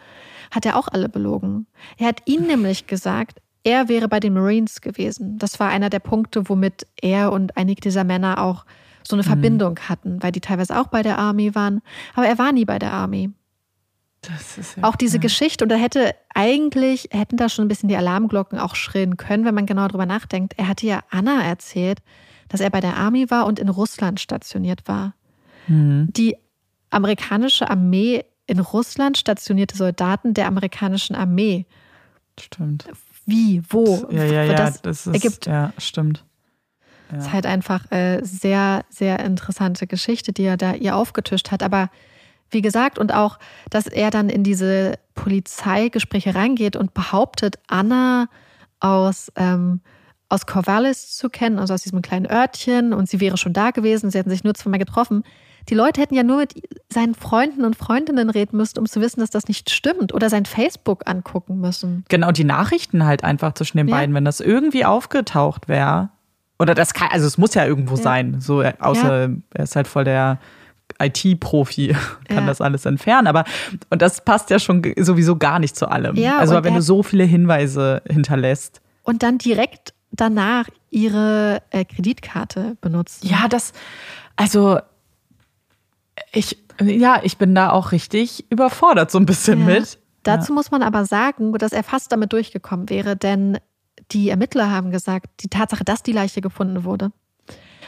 Speaker 2: hat er auch alle belogen. Er hat ihnen nämlich gesagt, er wäre bei den Marines gewesen. Das war einer der Punkte, womit er und einige dieser Männer auch so eine mhm. Verbindung hatten, weil die teilweise auch bei der Army waren. Aber er war nie bei der Army. Ja, auch diese ja. Geschichte, und da hätte eigentlich, hätten da schon ein bisschen die Alarmglocken auch schrillen können, wenn man genau drüber nachdenkt. Er hatte ja Anna erzählt, dass er bei der Army war und in Russland stationiert war. Mhm. Die amerikanische Armee in Russland stationierte Soldaten der amerikanischen Armee.
Speaker 1: Stimmt.
Speaker 2: Wie, wo?
Speaker 1: Ja, ja, ja, das, das ist, ergibt, ja, stimmt.
Speaker 2: Ja. Das ist halt einfach äh, sehr, sehr interessante Geschichte, die er da ihr aufgetischt hat. Aber wie gesagt, und auch, dass er dann in diese Polizeigespräche reingeht und behauptet, Anna aus, ähm, aus Corvallis zu kennen, also aus diesem kleinen Örtchen, und sie wäre schon da gewesen, sie hätten sich nur zweimal getroffen. Die Leute hätten ja nur mit seinen Freunden und Freundinnen reden müssen, um zu wissen, dass das nicht stimmt oder sein Facebook angucken müssen.
Speaker 1: Genau, die Nachrichten halt einfach zwischen den ja. beiden, wenn das irgendwie aufgetaucht wäre. Oder das kann, also es muss ja irgendwo ja. sein. So, außer ja. er ist halt voll der IT-Profi, kann ja. das alles entfernen. Aber und das passt ja schon sowieso gar nicht zu allem. Ja, also wenn du so viele Hinweise hinterlässt.
Speaker 2: Und dann direkt danach ihre äh, Kreditkarte benutzen.
Speaker 1: Ja, das, also ich, ja, ich bin da auch richtig überfordert so ein bisschen mit.
Speaker 2: Dazu muss man aber sagen, dass er fast damit durchgekommen wäre, denn die Ermittler haben gesagt, die Tatsache, dass die Leiche gefunden wurde,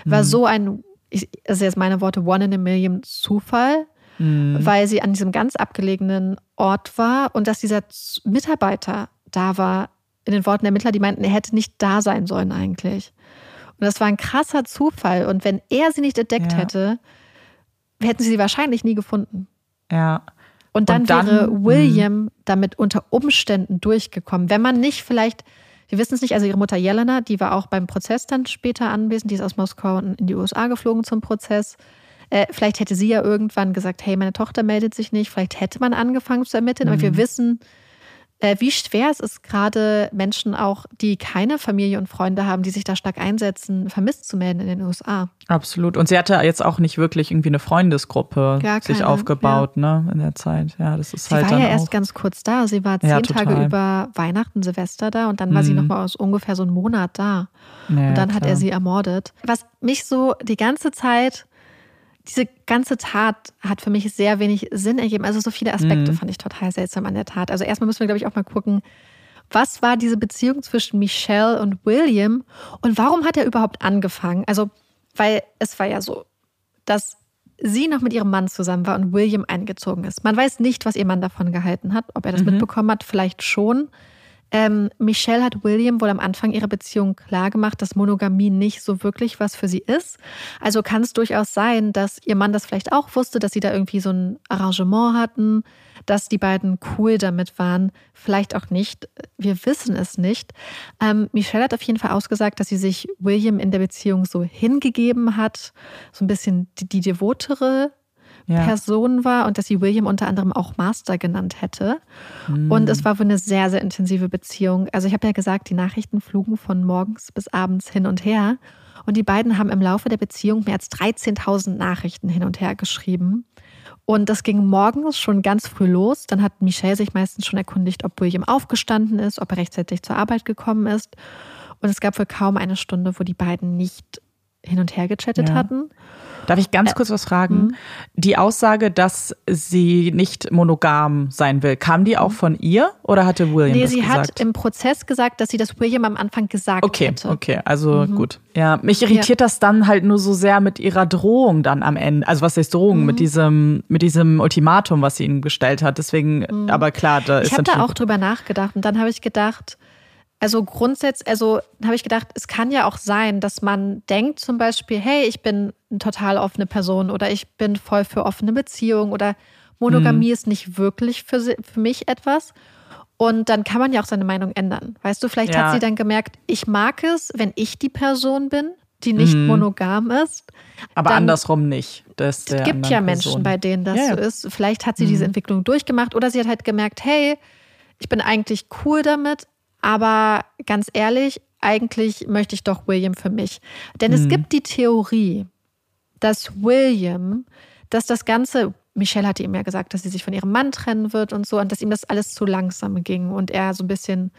Speaker 2: war mhm. so ein, ich, das sind jetzt meine Worte, one in a million Zufall, mhm. weil sie an diesem ganz abgelegenen Ort war und dass dieser Mitarbeiter da war, in den Worten der Ermittler, die meinten, er hätte nicht da sein sollen eigentlich. Und das war ein krasser Zufall. Und wenn er sie nicht entdeckt ja. hätte, hätten sie sie wahrscheinlich nie gefunden.
Speaker 1: Ja.
Speaker 2: Und dann, und dann wäre William mh. damit unter Umständen durchgekommen. Wenn man nicht vielleicht Wir wissen es nicht, also ihre Mutter Jelena, die war auch beim Prozess dann später anwesend, die ist aus Moskau in die USA geflogen zum Prozess. Äh, vielleicht hätte sie ja irgendwann gesagt, hey, meine Tochter meldet sich nicht. Vielleicht hätte man angefangen zu ermitteln, mhm. aber wir mhm. wissen, wie schwer es ist, gerade Menschen auch, die keine Familie und Freunde haben, die sich da stark einsetzen, vermisst zu melden in den USA.
Speaker 1: Absolut. Und sie hatte jetzt auch nicht wirklich irgendwie eine Freundesgruppe keine, sich aufgebaut, ja. ne, in der Zeit. Ja, das ist
Speaker 2: sie
Speaker 1: halt.
Speaker 2: Sie war ja erst ganz kurz da. Sie war zehn ja, Tage über Weihnachten, Silvester da und dann war mhm. sie nochmal aus ungefähr so einem Monat da. Ja, und dann klar. hat er sie ermordet. Was mich so die ganze Zeit diese ganze Tat hat für mich sehr wenig Sinn ergeben. Also so viele Aspekte mhm. fand ich total seltsam an der Tat. Also erstmal müssen wir, glaube ich, auch mal gucken, was war diese Beziehung zwischen Michelle und William und warum hat er überhaupt angefangen? Also, weil es war ja so, dass sie noch mit ihrem Mann zusammen war und William eingezogen ist. Man weiß nicht, was ihr Mann davon gehalten hat, ob er das mhm. mitbekommen hat, vielleicht schon. Ähm, Michelle hat William wohl am Anfang ihrer Beziehung klargemacht, dass Monogamie nicht so wirklich was für sie ist. Also kann es durchaus sein, dass ihr Mann das vielleicht auch wusste, dass sie da irgendwie so ein Arrangement hatten, dass die beiden cool damit waren. Vielleicht auch nicht. Wir wissen es nicht. Ähm, Michelle hat auf jeden Fall ausgesagt, dass sie sich William in der Beziehung so hingegeben hat, so ein bisschen die, die devotere ja. Person war und dass sie William unter anderem auch Master genannt hätte. Mhm. Und es war wohl eine sehr, sehr intensive Beziehung. Also ich habe ja gesagt, die Nachrichten flogen von morgens bis abends hin und her. Und die beiden haben im Laufe der Beziehung mehr als 13.000 Nachrichten hin und her geschrieben. Und das ging morgens schon ganz früh los. Dann hat Michelle sich meistens schon erkundigt, ob William aufgestanden ist, ob er rechtzeitig zur Arbeit gekommen ist. Und es gab wohl kaum eine Stunde, wo die beiden nicht hin und her gechattet ja. hatten.
Speaker 1: Darf ich ganz kurz was fragen? Mhm. Die Aussage, dass sie nicht monogam sein will, kam die auch von ihr oder hatte William nee, das gesagt?
Speaker 2: Nee, sie hat im Prozess gesagt, dass sie das William am Anfang gesagt
Speaker 1: okay,
Speaker 2: hätte.
Speaker 1: Okay, okay, also mhm. gut. Ja, mich irritiert ja. das dann halt nur so sehr mit ihrer Drohung dann am Ende. Also was heißt Drohung? Mhm. Mit diesem, mit diesem Ultimatum, was sie ihm gestellt hat. Deswegen, mhm. aber klar, da ist
Speaker 2: Ich habe da auch drüber nachgedacht und dann habe ich gedacht, also grundsätzlich, also habe ich gedacht, es kann ja auch sein, dass man denkt zum Beispiel, hey, ich bin eine total offene Person oder ich bin voll für offene Beziehungen oder Monogamie mhm. ist nicht wirklich für, für mich etwas. Und dann kann man ja auch seine Meinung ändern. Weißt du, vielleicht ja. hat sie dann gemerkt, ich mag es, wenn ich die Person bin, die nicht mhm. monogam ist.
Speaker 1: Aber dann, andersrum nicht.
Speaker 2: Es gibt ja Menschen, Person. bei denen das ja. so ist. Vielleicht hat sie mhm. diese Entwicklung durchgemacht oder sie hat halt gemerkt, hey, ich bin eigentlich cool damit, aber ganz ehrlich, eigentlich möchte ich doch William für mich. Denn mhm. es gibt die Theorie, dass William, dass das Ganze, Michelle hatte ihm ja gesagt, dass sie sich von ihrem Mann trennen wird und so, und dass ihm das alles zu langsam ging und er so ein bisschen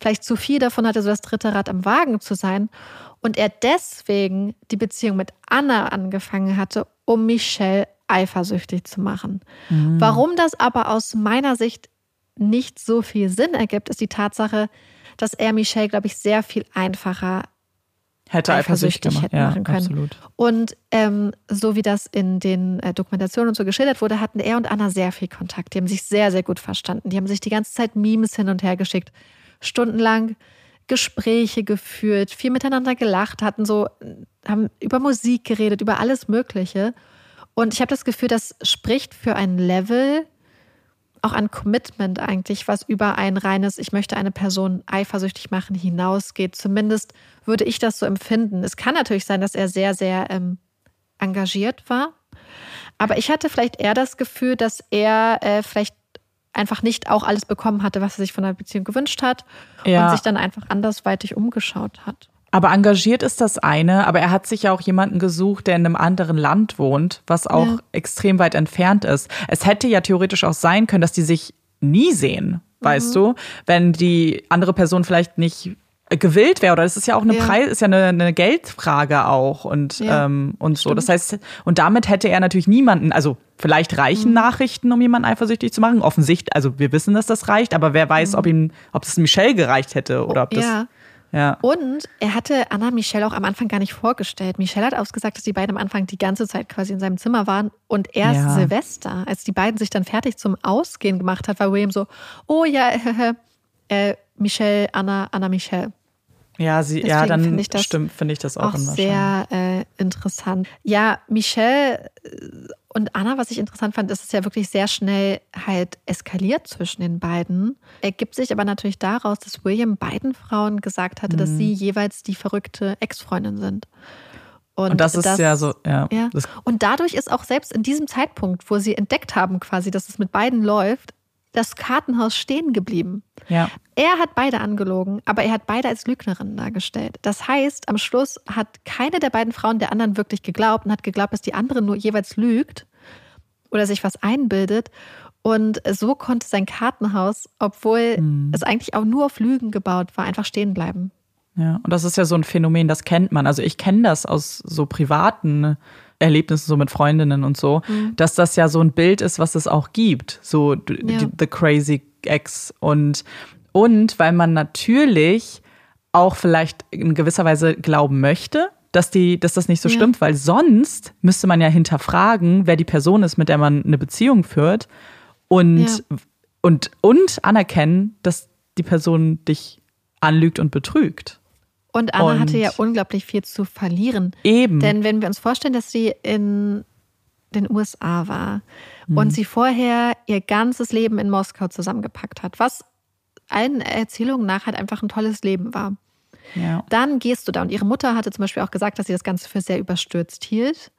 Speaker 2: vielleicht zu viel davon hatte, so das dritte Rad am Wagen zu sein. Und er deswegen die Beziehung mit Anna angefangen hatte, um Michelle eifersüchtig zu machen. Mhm. Warum das aber aus meiner Sicht nicht so viel Sinn ergibt, ist die Tatsache, dass er Michelle, glaube ich, sehr viel einfacher
Speaker 1: hätte eifersüchtig
Speaker 2: hätte machen können.
Speaker 1: Absolut.
Speaker 2: Und ähm, so wie das in den äh, Dokumentationen und so geschildert wurde, hatten er und Anna sehr viel Kontakt. Die haben sich sehr, sehr gut verstanden. Die haben sich die ganze Zeit Memes hin und her geschickt, stundenlang Gespräche geführt, viel miteinander gelacht, hatten so, haben über Musik geredet, über alles Mögliche. Und ich habe das Gefühl, das spricht für ein Level, auch ein Commitment eigentlich, was über ein reines, ich möchte eine Person eifersüchtig machen, hinausgeht. Zumindest würde ich das so empfinden. Es kann natürlich sein, dass er sehr, sehr ähm, engagiert war. Aber ich hatte vielleicht eher das Gefühl, dass er äh, vielleicht einfach nicht auch alles bekommen hatte, was er sich von der Beziehung gewünscht hat ja. und sich dann einfach andersweitig umgeschaut hat.
Speaker 1: Aber engagiert ist das eine, aber er hat sich ja auch jemanden gesucht, der in einem anderen Land wohnt, was auch ja. extrem weit entfernt ist. Es hätte ja theoretisch auch sein können, dass die sich nie sehen, weißt mhm. du, wenn die andere Person vielleicht nicht gewillt wäre oder das ist ja auch eine ja. Preis ist ja eine, eine Geldfrage auch und ja, ähm, und so das heißt und damit hätte er natürlich niemanden also vielleicht reichen mhm. Nachrichten um jemanden eifersüchtig zu machen offensichtlich also wir wissen dass das reicht aber wer weiß mhm. ob ihm ob es Michelle gereicht hätte oder ob das
Speaker 2: ja. Ja. Und er hatte Anna Michelle auch am Anfang gar nicht vorgestellt. Michelle hat ausgesagt, dass die beiden am Anfang die ganze Zeit quasi in seinem Zimmer waren. Und erst ja. Silvester, als die beiden sich dann fertig zum Ausgehen gemacht hat, war William so, oh ja, äh, äh, Michelle, Anna, Anna Michelle.
Speaker 1: Ja, sie, ja, dann find ich das stimmt, finde ich das auch,
Speaker 2: auch sehr äh, interessant. Ja, Michelle, Und Anna, was ich interessant fand, ist es ja wirklich sehr schnell halt eskaliert zwischen den beiden. Ergibt sich aber natürlich daraus, dass William beiden Frauen gesagt hatte, mhm. dass sie jeweils die verrückte Ex-Freundin sind.
Speaker 1: Und, und das ist das, ja so, ja.
Speaker 2: ja. Und dadurch ist auch selbst in diesem Zeitpunkt, wo sie entdeckt haben, quasi, dass es mit beiden läuft, das Kartenhaus stehen geblieben.
Speaker 1: Ja.
Speaker 2: Er hat beide angelogen, aber er hat beide als Lügnerinnen dargestellt. Das heißt, am Schluss hat keine der beiden Frauen der anderen wirklich geglaubt und hat geglaubt, dass die andere nur jeweils lügt oder sich was einbildet. Und so konnte sein Kartenhaus, obwohl hm. es eigentlich auch nur auf Lügen gebaut war, einfach stehen bleiben.
Speaker 1: Ja, und das ist ja so ein Phänomen, das kennt man. Also ich kenne das aus so privaten Erlebnissen, so mit Freundinnen und so, mhm. dass das ja so ein Bild ist, was es auch gibt. So ja. the crazy ex. Und, und weil man natürlich auch vielleicht in gewisser Weise glauben möchte, dass, die, dass das nicht so ja. stimmt, weil sonst müsste man ja hinterfragen, wer die Person ist, mit der man eine Beziehung führt und, ja. und, und anerkennen, dass die Person dich anlügt und betrügt.
Speaker 2: Und Anna und hatte ja unglaublich viel zu verlieren.
Speaker 1: Eben.
Speaker 2: Denn wenn wir uns vorstellen, dass sie in den USA war mhm. und sie vorher ihr ganzes Leben in Moskau zusammengepackt hat, was allen Erzählungen nach halt einfach ein tolles Leben war.
Speaker 1: Ja.
Speaker 2: Dann gehst du da und ihre Mutter hatte zum Beispiel auch gesagt, dass sie das Ganze für sehr überstürzt hielt.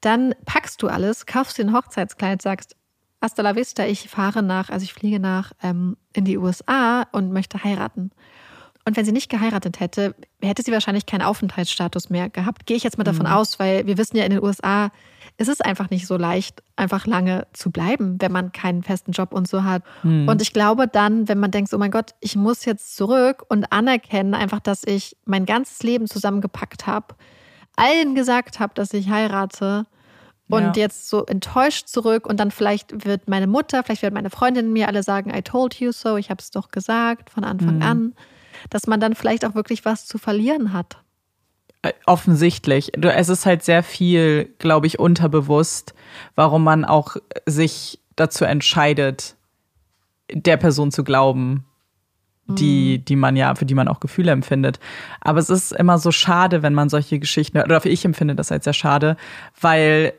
Speaker 2: Dann packst du alles, kaufst dir ein Hochzeitskleid, sagst, hasta la vista, ich fahre nach, also ich fliege nach ähm, in die USA und möchte heiraten. Und wenn sie nicht geheiratet hätte, hätte sie wahrscheinlich keinen Aufenthaltsstatus mehr gehabt. Gehe ich jetzt mal davon mhm. aus, weil wir wissen ja, in den USA ist es einfach nicht so leicht, einfach lange zu bleiben, wenn man keinen festen Job und so hat. Mhm. Und ich glaube dann, wenn man denkt, oh mein Gott, ich muss jetzt zurück und anerkennen einfach, dass ich mein ganzes Leben zusammengepackt habe, allen gesagt habe, dass ich heirate und ja. jetzt so enttäuscht zurück und dann vielleicht wird meine Mutter, vielleicht wird meine Freundin mir alle sagen, I told you so, ich habe es doch gesagt von Anfang mhm. an dass man dann vielleicht auch wirklich was zu verlieren hat.
Speaker 1: Äh, offensichtlich. Es ist halt sehr viel, glaube ich, unterbewusst, warum man auch sich dazu entscheidet, der Person zu glauben, die, mhm. die man ja, für die man auch Gefühle empfindet. Aber es ist immer so schade, wenn man solche Geschichten, oder ich empfinde das als sehr schade, weil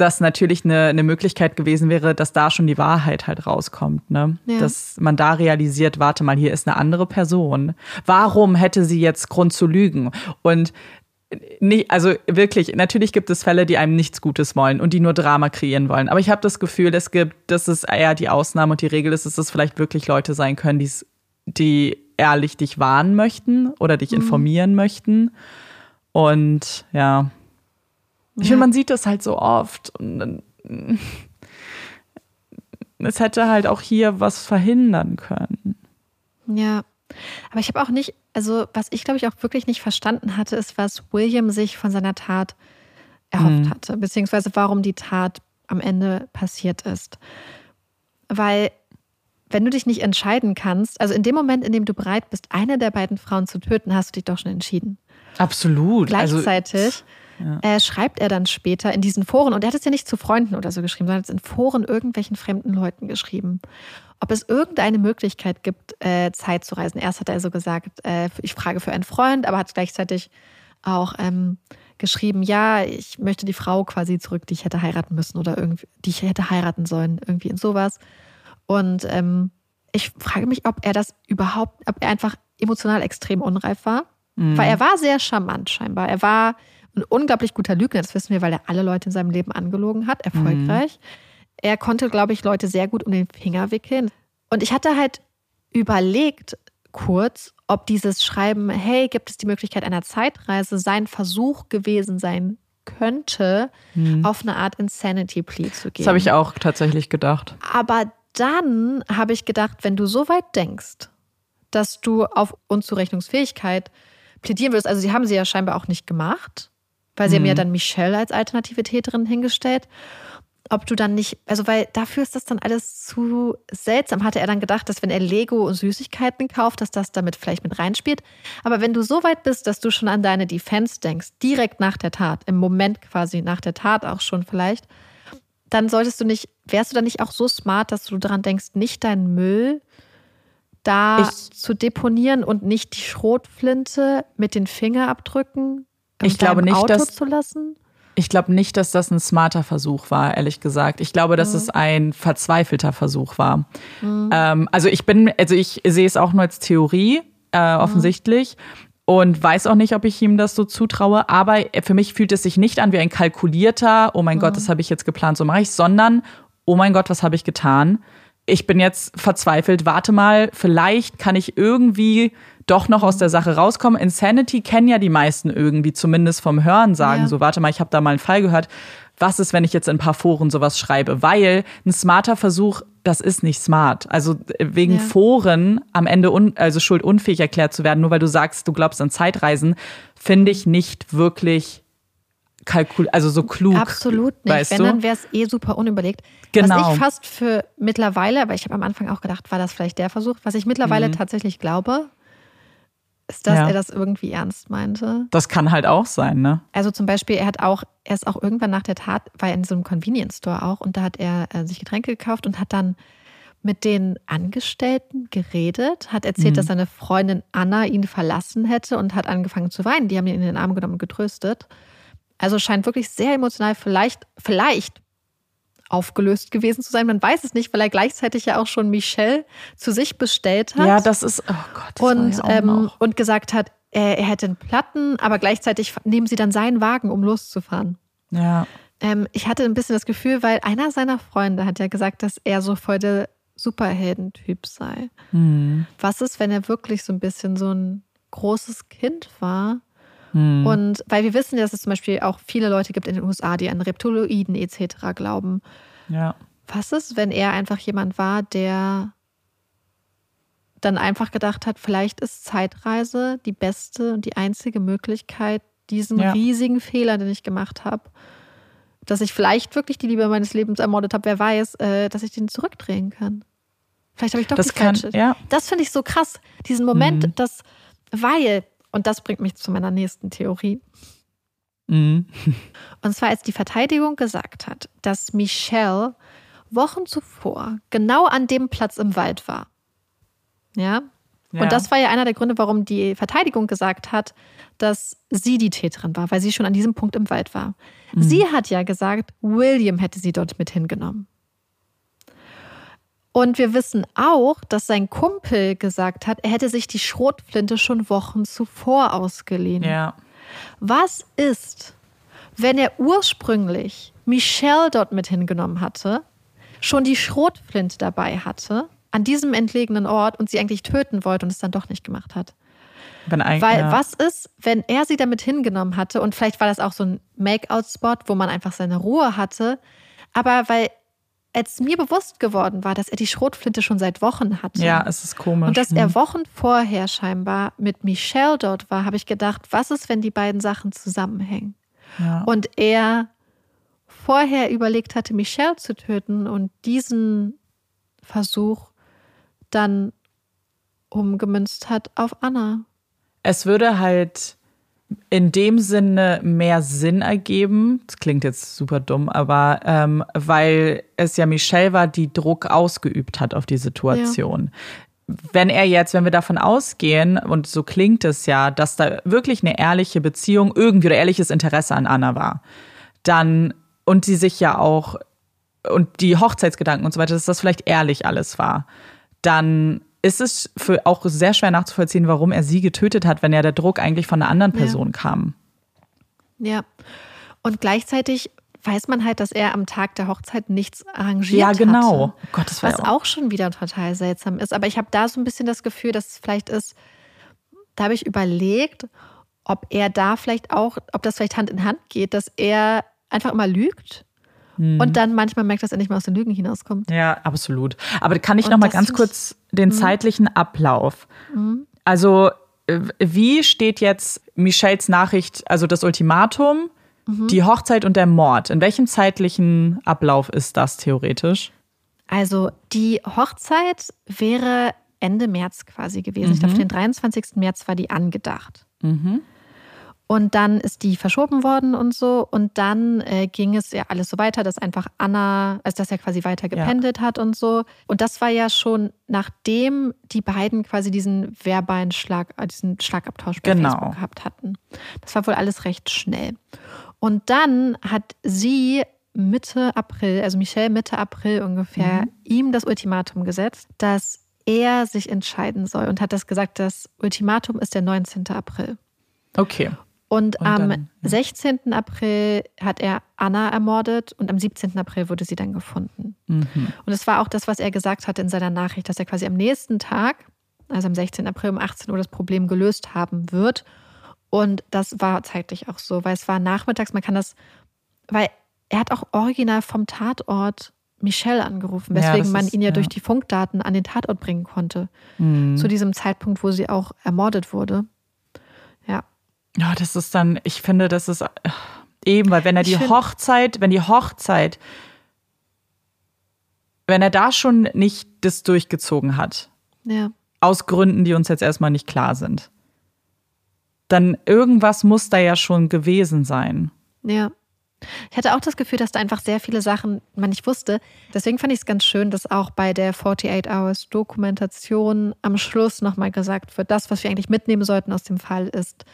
Speaker 1: das natürlich eine, eine Möglichkeit gewesen wäre, dass da schon die Wahrheit halt rauskommt, ne? Ja. Dass man da realisiert, warte mal, hier ist eine andere Person. Warum hätte sie jetzt Grund zu lügen? Und nicht, also wirklich, natürlich gibt es Fälle, die einem nichts Gutes wollen und die nur Drama kreieren wollen. Aber ich habe das Gefühl, es gibt, dass es eher die Ausnahme und die Regel ist, dass es vielleicht wirklich Leute sein können, die ehrlich dich warnen möchten oder dich mhm. informieren möchten. Und ja, ich ja. finde, man sieht das halt so oft. Und es hätte halt auch hier was verhindern können.
Speaker 2: Ja. Aber ich habe auch nicht, also was ich glaube ich auch wirklich nicht verstanden hatte, ist, was William sich von seiner Tat erhofft mhm. hatte, beziehungsweise warum die Tat am Ende passiert ist. Weil wenn du dich nicht entscheiden kannst, also in dem Moment, in dem du bereit bist, eine der beiden Frauen zu töten, hast du dich doch schon entschieden.
Speaker 1: Absolut.
Speaker 2: Also Gleichzeitig also, ja. äh, schreibt er dann später in diesen Foren, und er hat es ja nicht zu Freunden oder so geschrieben, sondern hat es in Foren irgendwelchen fremden Leuten geschrieben, ob es irgendeine Möglichkeit gibt, äh, Zeit zu reisen. Erst hat er so gesagt, äh, ich frage für einen Freund, aber hat gleichzeitig auch ähm, geschrieben, ja, ich möchte die Frau quasi zurück, die ich hätte heiraten müssen oder irgendwie, die ich hätte heiraten sollen, irgendwie in sowas. Und ähm, ich frage mich, ob er das überhaupt, ob er einfach emotional extrem unreif war. Mhm. Weil er war sehr charmant scheinbar. Er war ein unglaublich guter Lügner, das wissen wir, weil er alle Leute in seinem Leben angelogen hat, erfolgreich. Mhm. Er konnte, glaube ich, Leute sehr gut um den Finger wickeln. Und ich hatte halt überlegt, kurz, ob dieses Schreiben, hey, gibt es die Möglichkeit einer Zeitreise, sein Versuch gewesen sein könnte, mhm. auf eine Art Insanity Plea zu gehen.
Speaker 1: Das habe ich auch tatsächlich gedacht.
Speaker 2: Aber dann habe ich gedacht, wenn du so weit denkst, dass du auf Unzurechnungsfähigkeit plädieren würdest, also sie haben sie ja scheinbar auch nicht gemacht, weil sie mhm. haben ja mhm. dann Michelle als alternative Täterin hingestellt. Ob du dann nicht, also weil dafür ist das dann alles zu seltsam. Hatte er dann gedacht, dass wenn er Lego und Süßigkeiten kauft, dass das damit vielleicht mit reinspielt. Aber wenn du so weit bist, dass du schon an deine Defense denkst, direkt nach der Tat, im Moment quasi nach der Tat auch schon vielleicht, dann solltest du nicht, wärst du dann nicht auch so smart, dass du daran denkst, nicht deinen Müll da ich, zu deponieren und nicht die Schrotflinte mit den Fingerabdrücken
Speaker 1: ich glaube nicht,
Speaker 2: Auto
Speaker 1: dass,
Speaker 2: zu lassen?
Speaker 1: Ich glaube nicht, dass das ein smarter Versuch war, ehrlich gesagt. Ich glaube, dass mhm. es ein verzweifelter Versuch war. Mhm. Ähm, also ich bin, also ich sehe es auch nur als Theorie, äh, mhm. offensichtlich. Und weiß auch nicht, ob ich ihm das so zutraue. Aber für mich fühlt es sich nicht an wie ein kalkulierter, oh mein Gott, mhm. das habe ich jetzt geplant, so mache ich, sondern, oh mein Gott, was habe ich getan? Ich bin jetzt verzweifelt, warte mal, vielleicht kann ich irgendwie doch noch aus der Sache rauskommen. Insanity kennen ja die meisten irgendwie, zumindest vom Hören sagen. Ja. So, warte mal, ich habe da mal einen Fall gehört. Was ist, wenn ich jetzt in ein paar Foren sowas schreibe? Weil ein smarter Versuch, das ist nicht smart. Also wegen ja. Foren am Ende un, also schuldunfähig erklärt zu werden, nur weil du sagst, du glaubst an Zeitreisen, finde ich nicht wirklich kalkul, also so klug.
Speaker 2: Absolut nicht. Weißt Wenn, du? dann wäre es eh super unüberlegt. Genau. Was ich fast für mittlerweile, weil ich habe am Anfang auch gedacht, war das vielleicht der Versuch, was ich mittlerweile mhm. tatsächlich glaube, ist, dass ja. er das irgendwie ernst meinte.
Speaker 1: Das kann halt auch sein, ne?
Speaker 2: Also zum Beispiel, er hat auch, er ist auch irgendwann nach der Tat, war er in so einem Convenience Store auch und da hat er äh, sich Getränke gekauft und hat dann mit den Angestellten geredet, hat erzählt, mhm. dass seine Freundin Anna ihn verlassen hätte und hat angefangen zu weinen. Die haben ihn in den Arm genommen und getröstet. Also scheint wirklich sehr emotional, vielleicht, vielleicht aufgelöst gewesen zu sein. Man weiß es nicht, weil er gleichzeitig ja auch schon Michelle zu sich bestellt hat.
Speaker 1: Ja, das ist, oh Gott. Das
Speaker 2: und, ja ähm, und gesagt hat, er, er hätte einen Platten, aber gleichzeitig nehmen sie dann seinen Wagen, um loszufahren.
Speaker 1: Ja.
Speaker 2: Ähm, ich hatte ein bisschen das Gefühl, weil einer seiner Freunde hat ja gesagt, dass er so voll der Superheldentyp sei. Mhm. Was ist, wenn er wirklich so ein bisschen so ein großes Kind war? Mhm. Und weil wir wissen, dass es zum Beispiel auch viele Leute gibt in den USA, die an Reptiloiden etc. glauben.
Speaker 1: Ja.
Speaker 2: Was ist, wenn er einfach jemand war, der dann einfach gedacht hat, vielleicht ist Zeitreise die beste und die einzige Möglichkeit, diesen ja. riesigen Fehler, den ich gemacht habe, dass ich vielleicht wirklich die Liebe meines Lebens ermordet habe, wer weiß, äh, dass ich den zurückdrehen kann. Vielleicht habe ich doch
Speaker 1: das
Speaker 2: die
Speaker 1: kann, falsche. Ja.
Speaker 2: Das finde ich so krass, diesen Moment, mhm. dass, weil und das bringt mich zu meiner nächsten Theorie.
Speaker 1: Mhm.
Speaker 2: Und zwar, als die Verteidigung gesagt hat, dass Michelle Wochen zuvor genau an dem Platz im Wald war. Ja? ja? Und das war ja einer der Gründe, warum die Verteidigung gesagt hat, dass sie die Täterin war, weil sie schon an diesem Punkt im Wald war. Mhm. Sie hat ja gesagt, William hätte sie dort mit hingenommen. Und wir wissen auch, dass sein Kumpel gesagt hat, er hätte sich die Schrotflinte schon Wochen zuvor ausgeliehen.
Speaker 1: Ja.
Speaker 2: Was ist, wenn er ursprünglich Michelle dort mit hingenommen hatte, schon die Schrotflinte dabei hatte, an diesem entlegenen Ort und sie eigentlich töten wollte und es dann doch nicht gemacht hat? Weil ja. was ist, wenn er sie damit hingenommen hatte und vielleicht war das auch so ein Make-out-Spot, wo man einfach seine Ruhe hatte, aber weil als mir bewusst geworden war, dass er die Schrotflinte schon seit Wochen hatte.
Speaker 1: Ja, es ist komisch.
Speaker 2: Und dass er hm. Wochen vorher scheinbar mit Michelle dort war, habe ich gedacht, was ist, wenn die beiden Sachen zusammenhängen? Ja. Und er vorher überlegt hatte, Michelle zu töten und diesen Versuch dann umgemünzt hat auf Anna.
Speaker 1: Es würde halt in dem Sinne mehr Sinn ergeben. Das klingt jetzt super dumm, aber ähm, weil es ja Michelle war, die Druck ausgeübt hat auf die Situation. Ja. Wenn er jetzt, wenn wir davon ausgehen, und so klingt es ja, dass da wirklich eine ehrliche Beziehung irgendwie oder ehrliches Interesse an Anna war, dann, und sie sich ja auch, und die Hochzeitsgedanken und so weiter, dass das vielleicht ehrlich alles war, dann ist es für auch sehr schwer nachzuvollziehen, warum er sie getötet hat, wenn ja der Druck eigentlich von einer anderen Person ja. kam.
Speaker 2: Ja. Und gleichzeitig weiß man halt, dass er am Tag der Hochzeit nichts arrangiert
Speaker 1: hat. Ja, genau.
Speaker 2: Hatte, oh Gott, das was auch. auch schon wieder total seltsam ist. Aber ich habe da so ein bisschen das Gefühl, dass es vielleicht ist, da habe ich überlegt, ob er da vielleicht auch, ob das vielleicht Hand in Hand geht, dass er einfach immer lügt Mhm. Und dann manchmal merkt, dass er nicht mehr aus den Lügen hinauskommt.
Speaker 1: Ja, absolut. Aber kann ich noch mal ganz kurz den mhm. zeitlichen Ablauf? Mhm. Also äh, wie steht jetzt Michelles Nachricht, also das Ultimatum, mhm. die Hochzeit und der Mord? In welchem zeitlichen Ablauf ist das theoretisch?
Speaker 2: Also die Hochzeit wäre Ende März quasi gewesen. Ich glaube, für den 23. März war die angedacht.
Speaker 1: Mhm.
Speaker 2: Und dann ist die verschoben worden und so. Und dann äh, ging es ja alles so weiter, dass einfach Anna, also dass er quasi weiter gependelt ja. hat und so. Und das war ja schon nachdem die beiden quasi diesen verbalen Schlag, äh, diesen Schlagabtausch bei genau. Facebook gehabt hatten. Das war wohl alles recht schnell. Und dann hat sie Mitte April, also Michelle Mitte April ungefähr, mhm. ihm das Ultimatum gesetzt, dass er sich entscheiden soll und hat das gesagt, das Ultimatum ist der 19. April.
Speaker 1: Okay.
Speaker 2: Und, und am dann, ja. 16. April hat er Anna ermordet und am 17. April wurde sie dann gefunden. Mhm. Und es war auch das, was er gesagt hat in seiner Nachricht, dass er quasi am nächsten Tag, also am 16. April um 18 Uhr, das Problem gelöst haben wird. Und das war zeitlich auch so, weil es war nachmittags, man kann das, weil er hat auch original vom Tatort Michelle angerufen, weswegen ja, man ist, ihn ja, ja, durch die Funkdaten an den Tatort bringen konnte. Mhm. Zu diesem Zeitpunkt, wo sie auch ermordet wurde. Ja.
Speaker 1: Das ist dann, ich finde, das ist äh, eben, weil wenn er die Hochzeit, wenn die Hochzeit, wenn er da schon nicht das durchgezogen hat,
Speaker 2: ja.
Speaker 1: aus Gründen, die uns jetzt erstmal nicht klar sind, dann irgendwas muss da ja schon gewesen sein.
Speaker 2: Ja. Ich hatte auch das Gefühl, dass da einfach sehr viele Sachen man nicht wusste. Deswegen fand ich es ganz schön, dass auch bei der 48 Hours Dokumentation am Schluss nochmal gesagt wird, das, was wir eigentlich mitnehmen sollten aus dem Fall, ist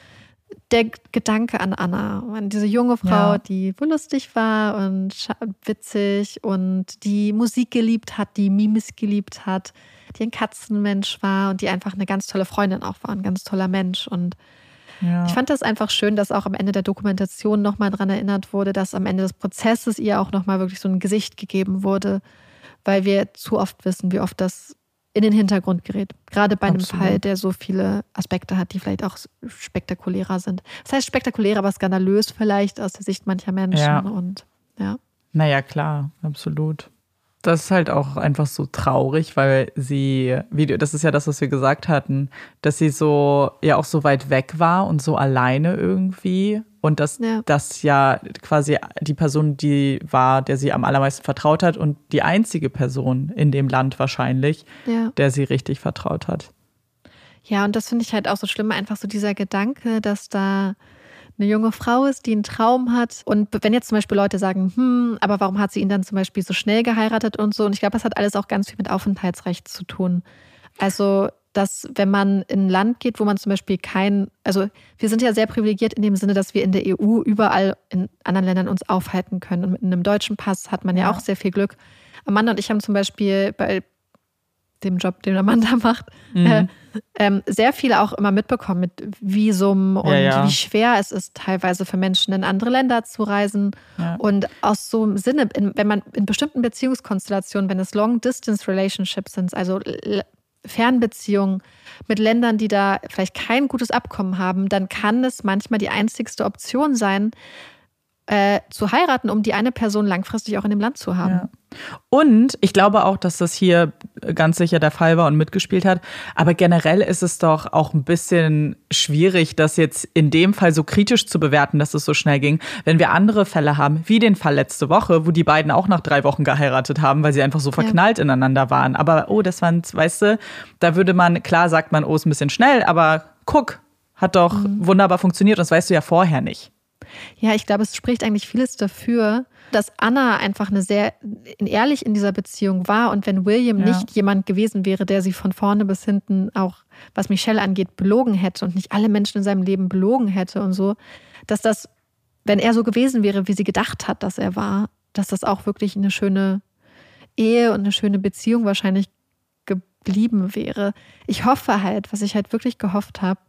Speaker 2: der Gedanke an Anna, an diese junge Frau, ja. die wohl lustig war und witzig und die Musik geliebt hat, die Mimis geliebt hat, die ein Katzenmensch war und die einfach eine ganz tolle Freundin auch war, ein ganz toller Mensch und ja. Ich fand das einfach schön, dass auch am Ende der Dokumentation nochmal daran erinnert wurde, dass am Ende des Prozesses ihr auch nochmal wirklich so ein Gesicht gegeben wurde, weil wir zu oft wissen, wie oft das in den Hintergrund gerät. Gerade bei Absolut. einem Fall, der so viele Aspekte hat, die vielleicht auch spektakulärer sind. Das heißt spektakulär, aber skandalös vielleicht aus der Sicht mancher Menschen. Ja. Und ja.
Speaker 1: Naja, klar, absolut. Das ist halt auch einfach so traurig, weil sie, wie, das ist ja das, was wir gesagt hatten, dass sie so, ja auch so weit weg war und so alleine irgendwie. Und dass ja. das ja quasi die Person, die war, der sie am allermeisten vertraut hat und die einzige Person in dem Land wahrscheinlich, ja. der sie richtig vertraut hat.
Speaker 2: Ja, und das finde ich halt auch so schlimm, einfach so dieser Gedanke, dass da eine junge Frau ist, die einen Traum hat. Und wenn jetzt zum Beispiel Leute sagen, hm, aber warum hat sie ihn dann zum Beispiel so schnell geheiratet und so? Und ich glaube, das hat alles auch ganz viel mit Aufenthaltsrecht zu tun. Also, dass wenn man in ein Land geht, wo man zum Beispiel kein, also wir sind ja sehr privilegiert in dem Sinne, dass wir in der EU überall in anderen Ländern uns aufhalten können. Und mit einem deutschen Pass hat man ja, ja auch sehr viel Glück. Amanda und ich haben zum Beispiel bei dem Job, den Amanda macht, mhm. äh, ähm, sehr viele auch immer mitbekommen mit Visum und ja, ja. wie schwer es ist, teilweise für Menschen in andere Länder zu reisen. Ja. Und aus so einem Sinne, in, wenn man in bestimmten Beziehungskonstellationen, wenn es Long-Distance-Relationships sind, also Fernbeziehungen mit Ländern, die da vielleicht kein gutes Abkommen haben, dann kann es manchmal die einzigste Option sein, äh, zu heiraten, um die eine Person langfristig auch in dem Land zu haben.
Speaker 1: Und ich glaube auch, dass das hier ganz sicher der Fall war und mitgespielt hat. Aber generell ist es doch auch ein bisschen schwierig, das jetzt in dem Fall so kritisch zu bewerten, dass es so schnell ging. Wenn wir andere Fälle haben, wie den Fall letzte Woche, wo die beiden auch nach drei Wochen geheiratet haben, weil sie einfach so verknallt ja. ineinander waren. Aber oh, das waren, weißt du, da würde man, klar sagt man, oh, ist ein bisschen schnell, aber guck, hat doch mhm. wunderbar funktioniert. Das weißt du ja vorher nicht.
Speaker 2: Ja, ich glaube, es spricht eigentlich vieles dafür, dass Anna einfach eine sehr ehrlich in dieser Beziehung war und wenn William ja. nicht jemand gewesen wäre, der sie von vorne bis hinten auch, was Michelle angeht, belogen hätte und nicht alle Menschen in seinem Leben belogen hätte und so, dass das, wenn er so gewesen wäre, wie sie gedacht hat, dass er war, dass das auch wirklich eine schöne Ehe und eine schöne Beziehung wahrscheinlich geblieben wäre. Ich hoffe halt, was ich halt wirklich gehofft habe,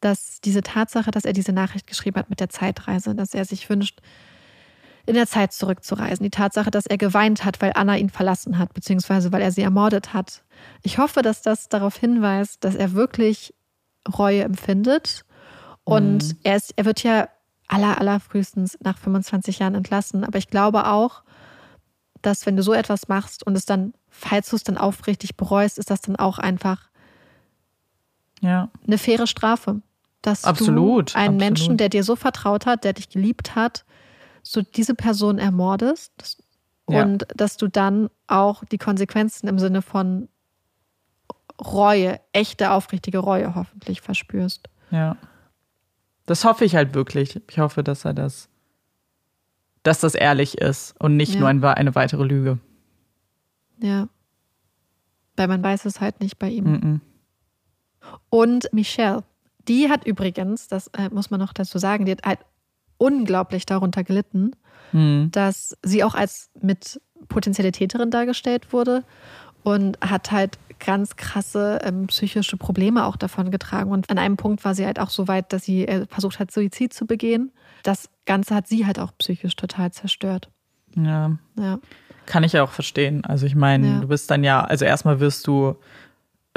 Speaker 2: dass diese Tatsache, dass er diese Nachricht geschrieben hat mit der Zeitreise, dass er sich wünscht, in der Zeit zurückzureisen. Die Tatsache, dass er geweint hat, weil Anna ihn verlassen hat, beziehungsweise weil er sie ermordet hat. Ich hoffe, dass das darauf hinweist, dass er wirklich Reue empfindet. Und mhm. er, ist, er wird ja aller, allerfrühestens nach 25 Jahren entlassen. Aber ich glaube auch, dass wenn du so etwas machst und es dann, falls du es dann aufrichtig bereust, ist das dann auch einfach
Speaker 1: ja.
Speaker 2: eine faire Strafe dass
Speaker 1: absolut,
Speaker 2: du einen
Speaker 1: absolut.
Speaker 2: Menschen, der dir so vertraut hat, der dich geliebt hat, so diese Person ermordest ja. und dass du dann auch die Konsequenzen im Sinne von Reue, echte, aufrichtige Reue hoffentlich verspürst.
Speaker 1: Ja. Das hoffe ich halt wirklich. Ich hoffe, dass er das, dass das ehrlich ist und nicht ja. nur ein, eine weitere Lüge.
Speaker 2: Ja. Weil man weiß es halt nicht bei ihm.
Speaker 1: Mm -mm.
Speaker 2: Und Michelle, die hat übrigens, das äh, muss man noch dazu sagen, die hat halt unglaublich darunter gelitten, mhm. dass sie auch als mit potenzielle Täterin dargestellt wurde und hat halt ganz krasse ähm, psychische Probleme auch davon getragen. Und an einem Punkt war sie halt auch so weit, dass sie äh, versucht hat, Suizid zu begehen. Das Ganze hat sie halt auch psychisch total zerstört.
Speaker 1: Ja. ja. Kann ich ja auch verstehen. Also ich meine, ja. du bist dann ja, also erstmal wirst du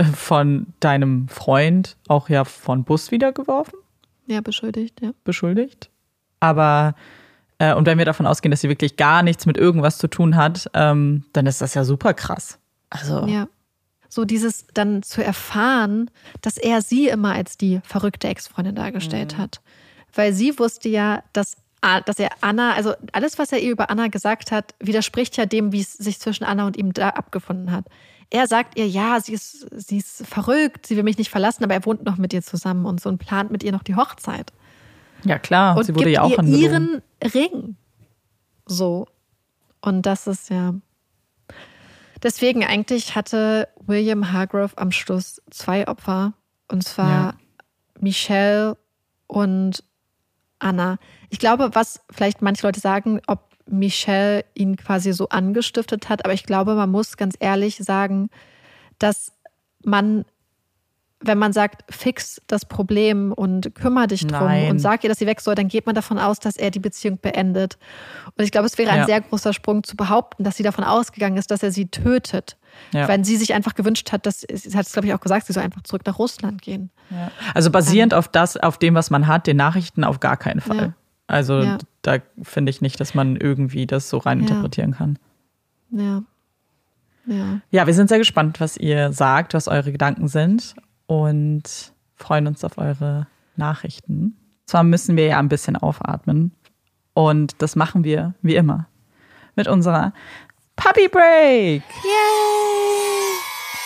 Speaker 1: von deinem Freund auch ja von Bus wiedergeworfen.
Speaker 2: Ja, beschuldigt, ja.
Speaker 1: Beschuldigt. Aber äh, und wenn wir davon ausgehen, dass sie wirklich gar nichts mit irgendwas zu tun hat, ähm, dann ist das ja super krass. Also.
Speaker 2: Ja. So dieses dann zu erfahren, dass er sie immer als die verrückte Ex-Freundin dargestellt mhm. hat. Weil sie wusste ja, dass dass er Anna, also alles, was er ihr über Anna gesagt hat, widerspricht ja dem, wie es sich zwischen Anna und ihm da abgefunden hat. Er sagt ihr, ja, sie ist, sie ist verrückt, sie will mich nicht verlassen, aber er wohnt noch mit ihr zusammen und so und plant mit ihr noch die Hochzeit.
Speaker 1: Ja, klar,
Speaker 2: und sie wurde ja auch ihr ihren Ring. So. Und das ist ja. Deswegen eigentlich hatte William Hargrove am Schluss zwei Opfer. Und zwar ja. Michelle und Anna. Ich glaube, was vielleicht manche Leute sagen, ob Michelle ihn quasi so angestiftet hat, aber ich glaube, man muss ganz ehrlich sagen, dass man, wenn man sagt, fix das Problem und kümmere dich drum Nein. und sag ihr, dass sie weg soll, dann geht man davon aus, dass er die Beziehung beendet. Und ich glaube, es wäre ein ja. sehr großer Sprung zu behaupten, dass sie davon ausgegangen ist, dass er sie tötet. Ja. Weil sie sich einfach gewünscht hat, dass, sie hat es, glaube ich, auch gesagt, sie soll einfach zurück nach Russland gehen.
Speaker 1: Ja. Also basierend ähm, auf das, auf dem, was man hat, den Nachrichten auf gar keinen Fall. Ja. Also da finde ich nicht, dass man irgendwie das so rein interpretieren kann.
Speaker 2: Ja. Ja.
Speaker 1: Ja, wir sind sehr gespannt, was ihr sagt, was eure Gedanken sind und freuen uns auf eure Nachrichten. Zwar müssen wir ja ein bisschen aufatmen und das machen wir wie immer mit unserer Puppy Break.
Speaker 2: Yay!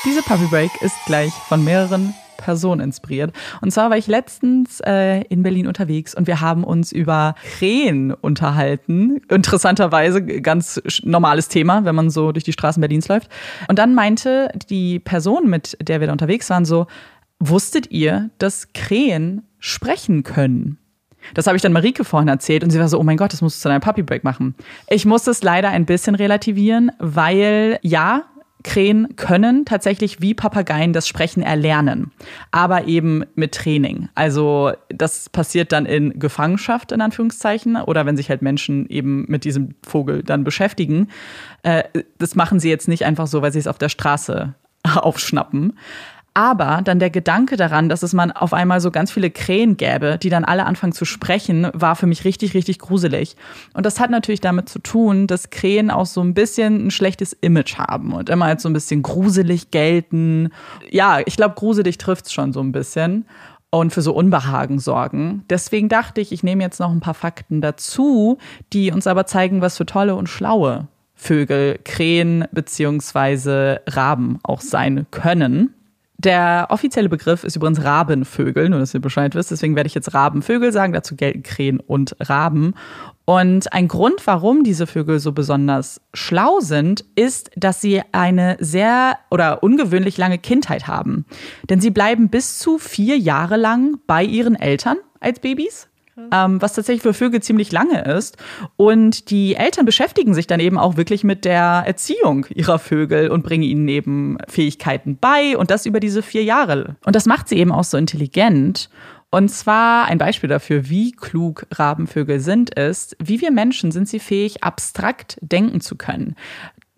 Speaker 1: Diese Puppy Break ist gleich von mehreren Personen inspiriert. Und zwar war ich letztens äh, in Berlin unterwegs und wir haben uns über Krähen unterhalten. Interessanterweise ganz normales Thema, wenn man so durch die Straßen Berlins läuft. Und dann meinte die Person, mit der wir da unterwegs waren, so, wusstet ihr, dass Krähen sprechen können? Das habe ich dann Marike vorhin erzählt und sie war so, oh mein Gott, das musst du zu deinem Puppy Break machen. Ich muss das leider ein bisschen relativieren, weil ja, Krähen können tatsächlich wie Papageien das Sprechen erlernen, aber eben mit Training. Also das passiert dann in Gefangenschaft in Anführungszeichen oder wenn sich halt Menschen eben mit diesem Vogel dann beschäftigen. Äh, das machen sie jetzt nicht einfach so, weil sie es auf der Straße aufschnappen. Aber dann der Gedanke daran, dass es man auf einmal so ganz viele Krähen gäbe, die dann alle anfangen zu sprechen, war für mich richtig, richtig gruselig. Und das hat natürlich damit zu tun, dass Krähen auch so ein bisschen ein schlechtes Image haben und immer als so ein bisschen gruselig gelten. Ja, ich glaube, gruselig trifft es schon so ein bisschen und für so Unbehagen sorgen. Deswegen dachte ich, ich nehme jetzt noch ein paar Fakten dazu, die uns aber zeigen, was für tolle und schlaue Vögel, Krähen beziehungsweise Raben auch sein können. Der offizielle Begriff ist übrigens Rabenvögel, nur dass ihr Bescheid wisst. Deswegen werde ich jetzt Rabenvögel sagen. Dazu gelten Krähen und Raben. Und ein Grund, warum diese Vögel so besonders schlau sind, ist, dass sie eine sehr oder ungewöhnlich lange Kindheit haben. Denn sie bleiben bis zu vier Jahre lang bei ihren Eltern als Babys ähm, was tatsächlich für Vögel ziemlich lange ist. Und die Eltern beschäftigen sich dann eben auch wirklich mit der Erziehung ihrer Vögel und bringen ihnen eben Fähigkeiten bei und das über diese vier Jahre. Und das macht sie eben auch so intelligent. Und zwar ein Beispiel dafür, wie klug Rabenvögel sind, ist, wie wir Menschen sind sie fähig, abstrakt denken zu können.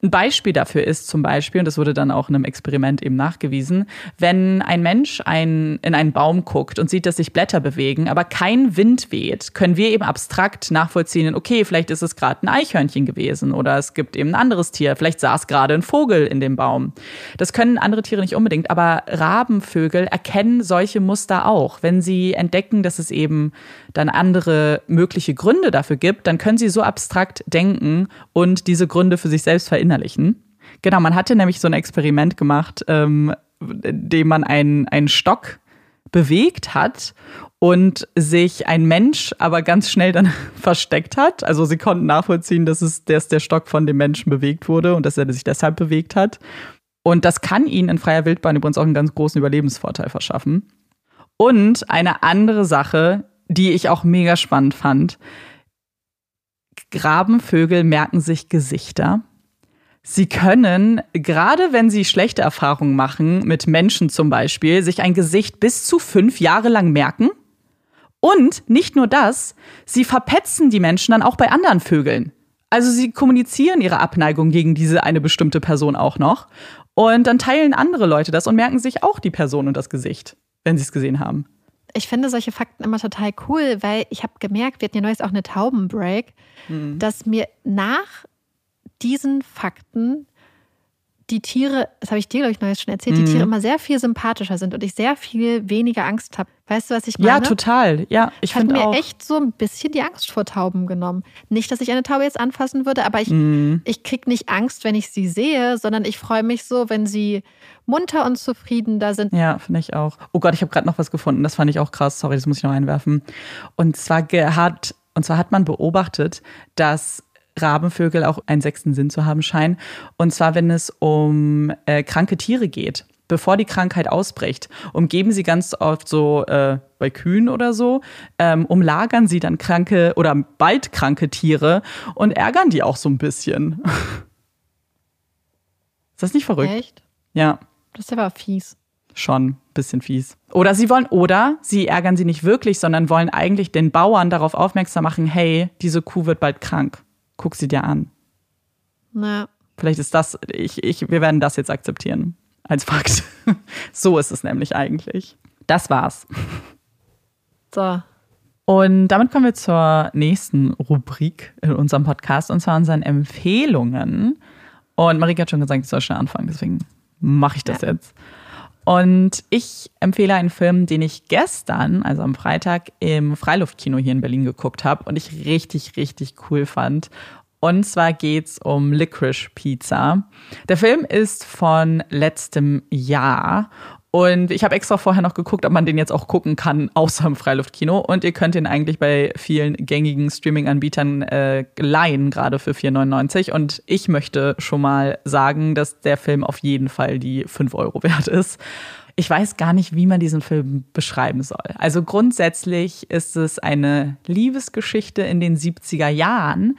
Speaker 1: Ein Beispiel dafür ist zum Beispiel, und das wurde dann auch in einem Experiment eben nachgewiesen, wenn ein Mensch ein, in einen Baum guckt und sieht, dass sich Blätter bewegen, aber kein Wind weht, können wir eben abstrakt nachvollziehen, okay, vielleicht ist es gerade ein Eichhörnchen gewesen oder es gibt eben ein anderes Tier, vielleicht saß gerade ein Vogel in dem Baum. Das können andere Tiere nicht unbedingt, aber Rabenvögel erkennen solche Muster auch. Wenn sie entdecken, dass es eben dann andere mögliche Gründe dafür gibt, dann können sie so abstrakt denken und diese Gründe für sich selbst verinnerlichen. Genau, man hatte nämlich so ein Experiment gemacht, ähm, in dem man einen, einen Stock bewegt hat und sich ein Mensch aber ganz schnell dann versteckt hat. Also sie konnten nachvollziehen, dass, es, dass der Stock von dem Menschen bewegt wurde und dass er sich deshalb bewegt hat. Und das kann ihnen in freier Wildbahn übrigens auch einen ganz großen Überlebensvorteil verschaffen. Und eine andere Sache, die ich auch mega spannend fand. Grabenvögel merken sich Gesichter. Sie können, gerade wenn sie schlechte Erfahrungen machen, mit Menschen zum Beispiel, sich ein Gesicht bis zu fünf Jahre lang merken. Und nicht nur das, sie verpetzen die Menschen dann auch bei anderen Vögeln. Also sie kommunizieren ihre Abneigung gegen diese eine bestimmte Person auch noch. Und dann teilen andere Leute das und merken sich auch die Person und das Gesicht, wenn sie es gesehen haben.
Speaker 2: Ich finde solche Fakten immer total cool, weil ich habe gemerkt, wir hatten ja neues auch eine Taubenbreak, mhm. dass mir nach diesen Fakten die Tiere, das habe ich dir, glaube ich, neues schon erzählt, mhm. die Tiere immer sehr viel sympathischer sind und ich sehr viel weniger Angst habe. Weißt du, was ich meine?
Speaker 1: Ja, total. Ja, ich
Speaker 2: Hat mir
Speaker 1: auch.
Speaker 2: echt so ein bisschen die Angst vor Tauben genommen. Nicht, dass ich eine Taube jetzt anfassen würde, aber ich, mhm. ich kriege nicht Angst, wenn ich sie sehe, sondern ich freue mich so, wenn sie munter und zufrieden da sind.
Speaker 1: Ja, finde ich auch. Oh Gott, ich habe gerade noch was gefunden. Das fand ich auch krass. Sorry, das muss ich noch einwerfen. Und zwar hat, und zwar hat man beobachtet, dass Rabenvögel auch einen sechsten Sinn zu haben scheinen. Und zwar, wenn es um äh, kranke Tiere geht. Bevor die Krankheit ausbricht, umgeben sie ganz oft so äh, bei Kühen oder so, ähm, umlagern sie dann kranke oder bald kranke Tiere und ärgern die auch so ein bisschen. Ist das nicht verrückt?
Speaker 2: Echt?
Speaker 1: Ja.
Speaker 2: Das ist aber fies.
Speaker 1: Schon ein bisschen fies. Oder sie wollen, oder sie ärgern sie nicht wirklich, sondern wollen eigentlich den Bauern darauf aufmerksam machen, hey, diese Kuh wird bald krank guck sie dir an.
Speaker 2: Na.
Speaker 1: Vielleicht ist das, ich, ich, wir werden das jetzt akzeptieren als Fakt. so ist es nämlich eigentlich. Das war's.
Speaker 2: So.
Speaker 1: Und damit kommen wir zur nächsten Rubrik in unserem Podcast, und zwar unseren Empfehlungen. Und Marika hat schon gesagt, ich soll schnell anfangen, deswegen mache ich das ja. jetzt. Und ich empfehle einen Film, den ich gestern, also am Freitag, im Freiluftkino hier in Berlin geguckt habe und ich richtig, richtig cool fand. Und zwar geht es um Licorice Pizza. Der Film ist von letztem Jahr und ich habe extra vorher noch geguckt, ob man den jetzt auch gucken kann, außer im Freiluftkino. Und ihr könnt ihn eigentlich bei vielen gängigen Streaming-Anbietern äh, leihen, gerade für 4,99. Und ich möchte schon mal sagen, dass der Film auf jeden Fall die 5 Euro wert ist ich weiß gar nicht, wie man diesen Film beschreiben soll. Also grundsätzlich ist es eine Liebesgeschichte in den 70er Jahren,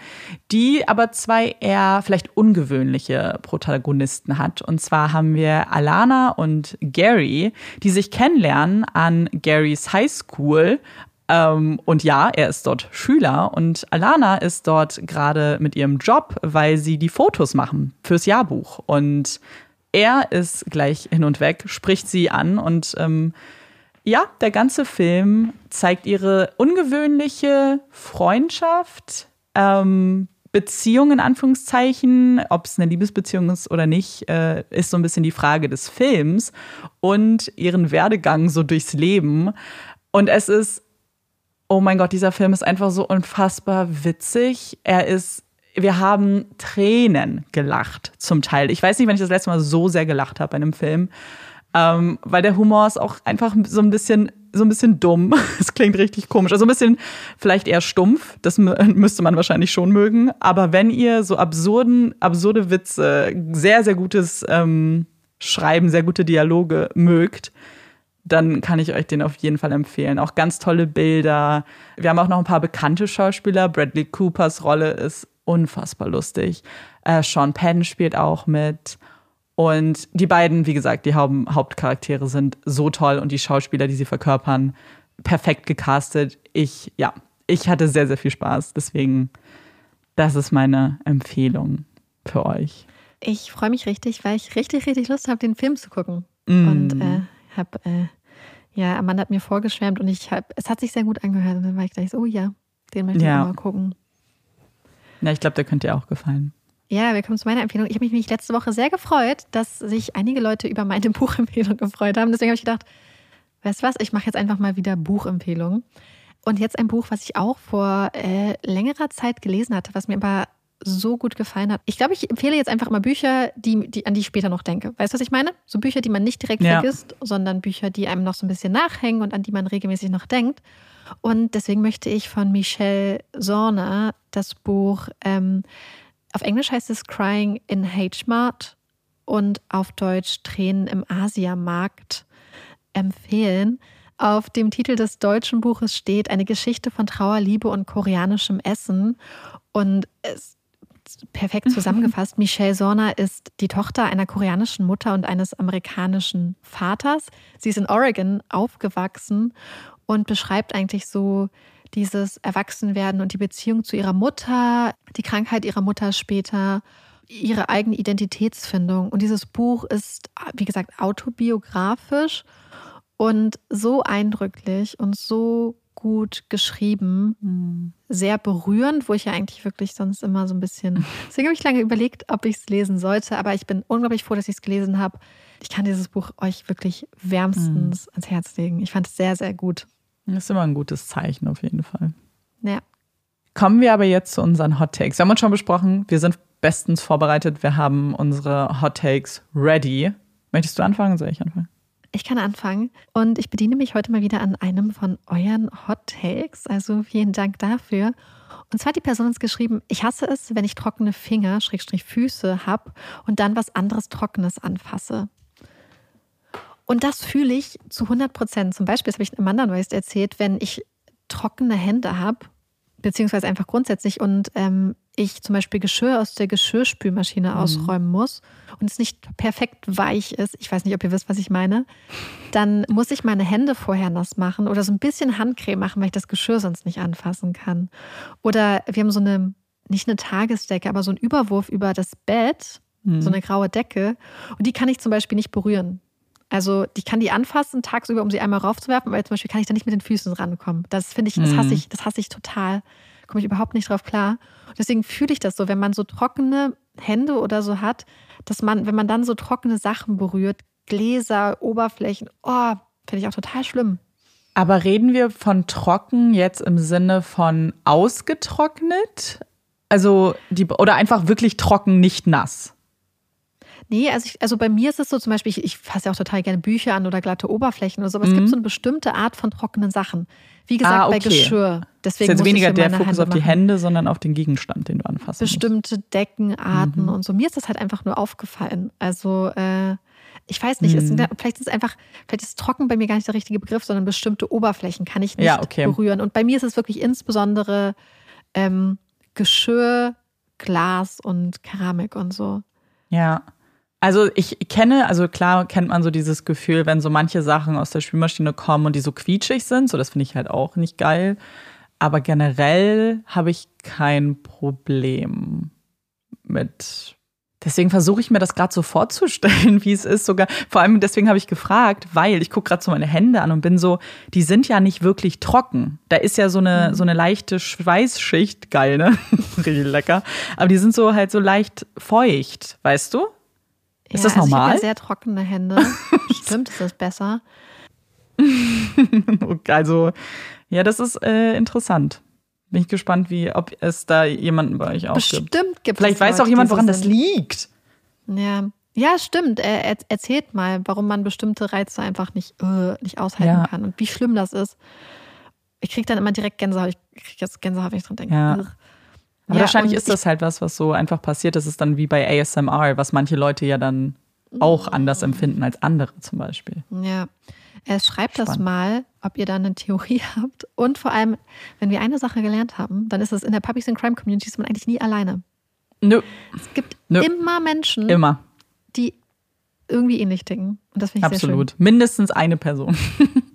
Speaker 1: die aber zwei eher vielleicht ungewöhnliche Protagonisten hat. Und zwar haben wir Alana und Gary, die sich kennenlernen an Garys High School, ähm, und ja, er ist dort Schüler und Alana ist dort gerade mit ihrem Job, weil sie die Fotos machen fürs Jahrbuch. Und er ist gleich hin und weg, spricht sie an und ähm, ja, der ganze Film zeigt ihre ungewöhnliche Freundschaft, ähm, Beziehung in Anführungszeichen, ob es eine Liebesbeziehung ist oder nicht, äh, ist so ein bisschen die Frage des Films und ihren Werdegang so durchs Leben. Und es ist, oh mein Gott, dieser Film ist einfach so unfassbar witzig. Er ist wir haben Tränen gelacht zum Teil. Ich weiß nicht, wenn ich das letzte Mal so sehr gelacht habe bei einem Film, ähm, weil der Humor ist auch einfach so ein bisschen so ein bisschen dumm. Es klingt richtig komisch. Also ein bisschen vielleicht eher stumpf. Das müsste man wahrscheinlich schon mögen. Aber wenn ihr so absurden, absurde Witze, sehr, sehr gutes ähm, Schreiben, sehr gute Dialoge mögt, dann kann ich euch den auf jeden Fall empfehlen. Auch ganz tolle Bilder. Wir haben auch noch ein paar bekannte Schauspieler. Bradley Coopers Rolle ist unfassbar lustig. Äh, Sean Penn spielt auch mit. Und die beiden, wie gesagt, die Hauptcharaktere sind so toll und die Schauspieler, die sie verkörpern, perfekt gecastet. Ich, ja, ich hatte sehr, sehr viel Spaß. Deswegen, das ist meine Empfehlung für euch.
Speaker 2: Ich freue mich richtig, weil ich richtig, richtig Lust habe, den Film zu gucken. Mm. Und äh, habe, äh, ja, Amanda hat mir vorgeschwärmt und ich habe, es hat sich sehr gut angehört. Und dann war ich gleich so, oh ja, den möchte ja. ich mal gucken.
Speaker 1: Ja, ich glaube, der könnte dir auch gefallen.
Speaker 2: Ja, wir kommen zu meiner Empfehlung. Ich habe mich letzte Woche sehr gefreut, dass sich einige Leute über meine Buchempfehlung gefreut haben. Deswegen habe ich gedacht, weißt du was, ich mache jetzt einfach mal wieder Buchempfehlungen. Und jetzt ein Buch, was ich auch vor äh, längerer Zeit gelesen hatte, was mir aber so gut gefallen hat. Ich glaube, ich empfehle jetzt einfach mal Bücher, die, die, an die ich später noch denke. Weißt du, was ich meine? So Bücher, die man nicht direkt ja. vergisst, sondern Bücher, die einem noch so ein bisschen nachhängen und an die man regelmäßig noch denkt. Und deswegen möchte ich von Michelle Sorner das Buch, ähm, auf Englisch heißt es Crying in H-Mart und auf Deutsch Tränen im Asiamarkt empfehlen. Auf dem Titel des deutschen Buches steht eine Geschichte von Trauer, Liebe und koreanischem Essen. Und es perfekt zusammengefasst. Michelle Sorna ist die Tochter einer koreanischen Mutter und eines amerikanischen Vaters. Sie ist in Oregon aufgewachsen und beschreibt eigentlich so dieses Erwachsenwerden und die Beziehung zu ihrer Mutter, die Krankheit ihrer Mutter später, ihre eigene Identitätsfindung. Und dieses Buch ist, wie gesagt, autobiografisch und so eindrücklich und so gut geschrieben, mhm. sehr berührend, wo ich ja eigentlich wirklich sonst immer so ein bisschen. Deswegen habe ich lange überlegt, ob ich es lesen sollte, aber ich bin unglaublich froh, dass ich es gelesen habe. Ich kann dieses Buch euch wirklich wärmstens mhm. ans Herz legen. Ich fand es sehr, sehr gut.
Speaker 1: Das ist immer ein gutes Zeichen auf jeden Fall.
Speaker 2: Ja.
Speaker 1: Kommen wir aber jetzt zu unseren Hot Takes. Wir haben uns schon besprochen, wir sind bestens vorbereitet. Wir haben unsere Hot Takes ready. Möchtest du anfangen? Soll ich anfangen?
Speaker 2: Ich kann anfangen und ich bediene mich heute mal wieder an einem von euren Hot Takes. Also vielen Dank dafür. Und zwar hat die Person uns geschrieben, ich hasse es, wenn ich trockene Finger, Schrägstrich Füße habe und dann was anderes Trockenes anfasse. Und das fühle ich zu 100 Prozent. Zum Beispiel, das habe ich Amanda Neuest erzählt, wenn ich trockene Hände habe, beziehungsweise einfach grundsätzlich und ähm, ich zum Beispiel Geschirr aus der Geschirrspülmaschine mhm. ausräumen muss und es nicht perfekt weich ist, ich weiß nicht, ob ihr wisst, was ich meine, dann muss ich meine Hände vorher nass machen oder so ein bisschen Handcreme machen, weil ich das Geschirr sonst nicht anfassen kann. Oder wir haben so eine, nicht eine Tagesdecke, aber so einen Überwurf über das Bett, mhm. so eine graue Decke und die kann ich zum Beispiel nicht berühren. Also die kann die anfassen tagsüber, um sie einmal raufzuwerfen, weil zum Beispiel kann ich da nicht mit den Füßen rankommen. Das finde ich, das hasse mhm. ich, das hasse ich total komme ich überhaupt nicht drauf klar. Und deswegen fühle ich das so, wenn man so trockene Hände oder so hat, dass man, wenn man dann so trockene Sachen berührt, Gläser, Oberflächen, oh, finde ich auch total schlimm.
Speaker 1: Aber reden wir von trocken jetzt im Sinne von ausgetrocknet? Also die, oder einfach wirklich trocken, nicht nass?
Speaker 2: Nee, also, ich, also bei mir ist es so zum Beispiel, ich, ich fasse ja auch total gerne Bücher an oder glatte Oberflächen oder so, aber mhm. es gibt mhm. so eine bestimmte Art von trockenen Sachen. Wie gesagt, ah, okay. bei Geschirr.
Speaker 1: Deswegen ist jetzt weniger der Fokus Hände auf die Hände, sondern auf den Gegenstand, den du anfassen
Speaker 2: Bestimmte. Deckenarten mhm. und so. Mir ist das halt einfach nur aufgefallen. Also äh, ich weiß nicht, mhm. es, vielleicht ist einfach, vielleicht ist trocken bei mir gar nicht der richtige Begriff, sondern bestimmte Oberflächen kann ich nicht ja, okay. berühren. Und bei mir ist es wirklich insbesondere ähm, Geschirr, Glas und Keramik und so.
Speaker 1: Ja. Also ich kenne, also klar kennt man so dieses Gefühl, wenn so manche Sachen aus der Spülmaschine kommen und die so quietschig sind, so das finde ich halt auch nicht geil. Aber generell habe ich kein Problem mit. Deswegen versuche ich mir das gerade so vorzustellen, wie es ist. Sogar vor allem deswegen habe ich gefragt, weil ich gucke gerade so meine Hände an und bin so, die sind ja nicht wirklich trocken. Da ist ja so eine mhm. so eine leichte Schweißschicht, geil, ne? Richtig lecker. Aber die sind so halt so leicht feucht, weißt du? Ist ja, das normal?
Speaker 2: Also ich habe ja sehr trockene Hände. Stimmt, ist das besser?
Speaker 1: also, ja, das ist äh, interessant. Bin ich gespannt, wie, ob es da jemanden bei euch auch
Speaker 2: Bestimmt gibt. gibt
Speaker 1: Vielleicht weiß auch jemand, woran das liegt.
Speaker 2: Ja. Ja, stimmt. Er, erzählt mal, warum man bestimmte Reize einfach nicht, äh, nicht aushalten ja. kann und wie schlimm das ist. Ich kriege dann immer direkt Gänsehaut. Ich kriege jetzt Gänsehaut, wenn ich dran denke.
Speaker 1: Ja. Aber ja, wahrscheinlich ist das halt was, was so einfach passiert. Das ist dann wie bei ASMR, was manche Leute ja dann auch anders empfinden als andere zum Beispiel.
Speaker 2: Ja. Er schreibt Spannend. das mal, ob ihr da eine Theorie habt. Und vor allem, wenn wir eine Sache gelernt haben, dann ist es in der Puppies and Crime Community ist man eigentlich nie alleine.
Speaker 1: Nö.
Speaker 2: Es gibt
Speaker 1: Nö.
Speaker 2: immer Menschen,
Speaker 1: immer.
Speaker 2: die irgendwie ähnlich ticken. Und das finde ich
Speaker 1: Absolut.
Speaker 2: Sehr schön.
Speaker 1: Mindestens eine Person.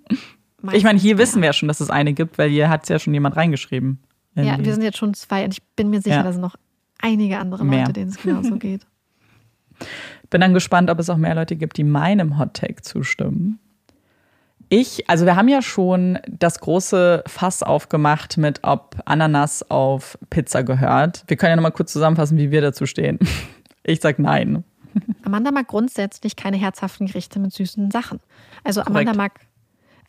Speaker 1: ich meine, hier wissen wir ja schon, dass es eine gibt, weil hier hat es ja schon jemand reingeschrieben.
Speaker 2: Ja, wir sind jetzt schon zwei und ich bin mir sicher, ja. dass es noch einige andere Leute, mehr. denen es genauso geht.
Speaker 1: Bin dann gespannt, ob es auch mehr Leute gibt, die meinem Hot Take zustimmen. Ich, also wir haben ja schon das große Fass aufgemacht mit, ob Ananas auf Pizza gehört. Wir können ja nochmal kurz zusammenfassen, wie wir dazu stehen. Ich sag nein.
Speaker 2: Amanda mag grundsätzlich keine herzhaften Gerichte mit süßen Sachen. Also Amanda Korrekt. mag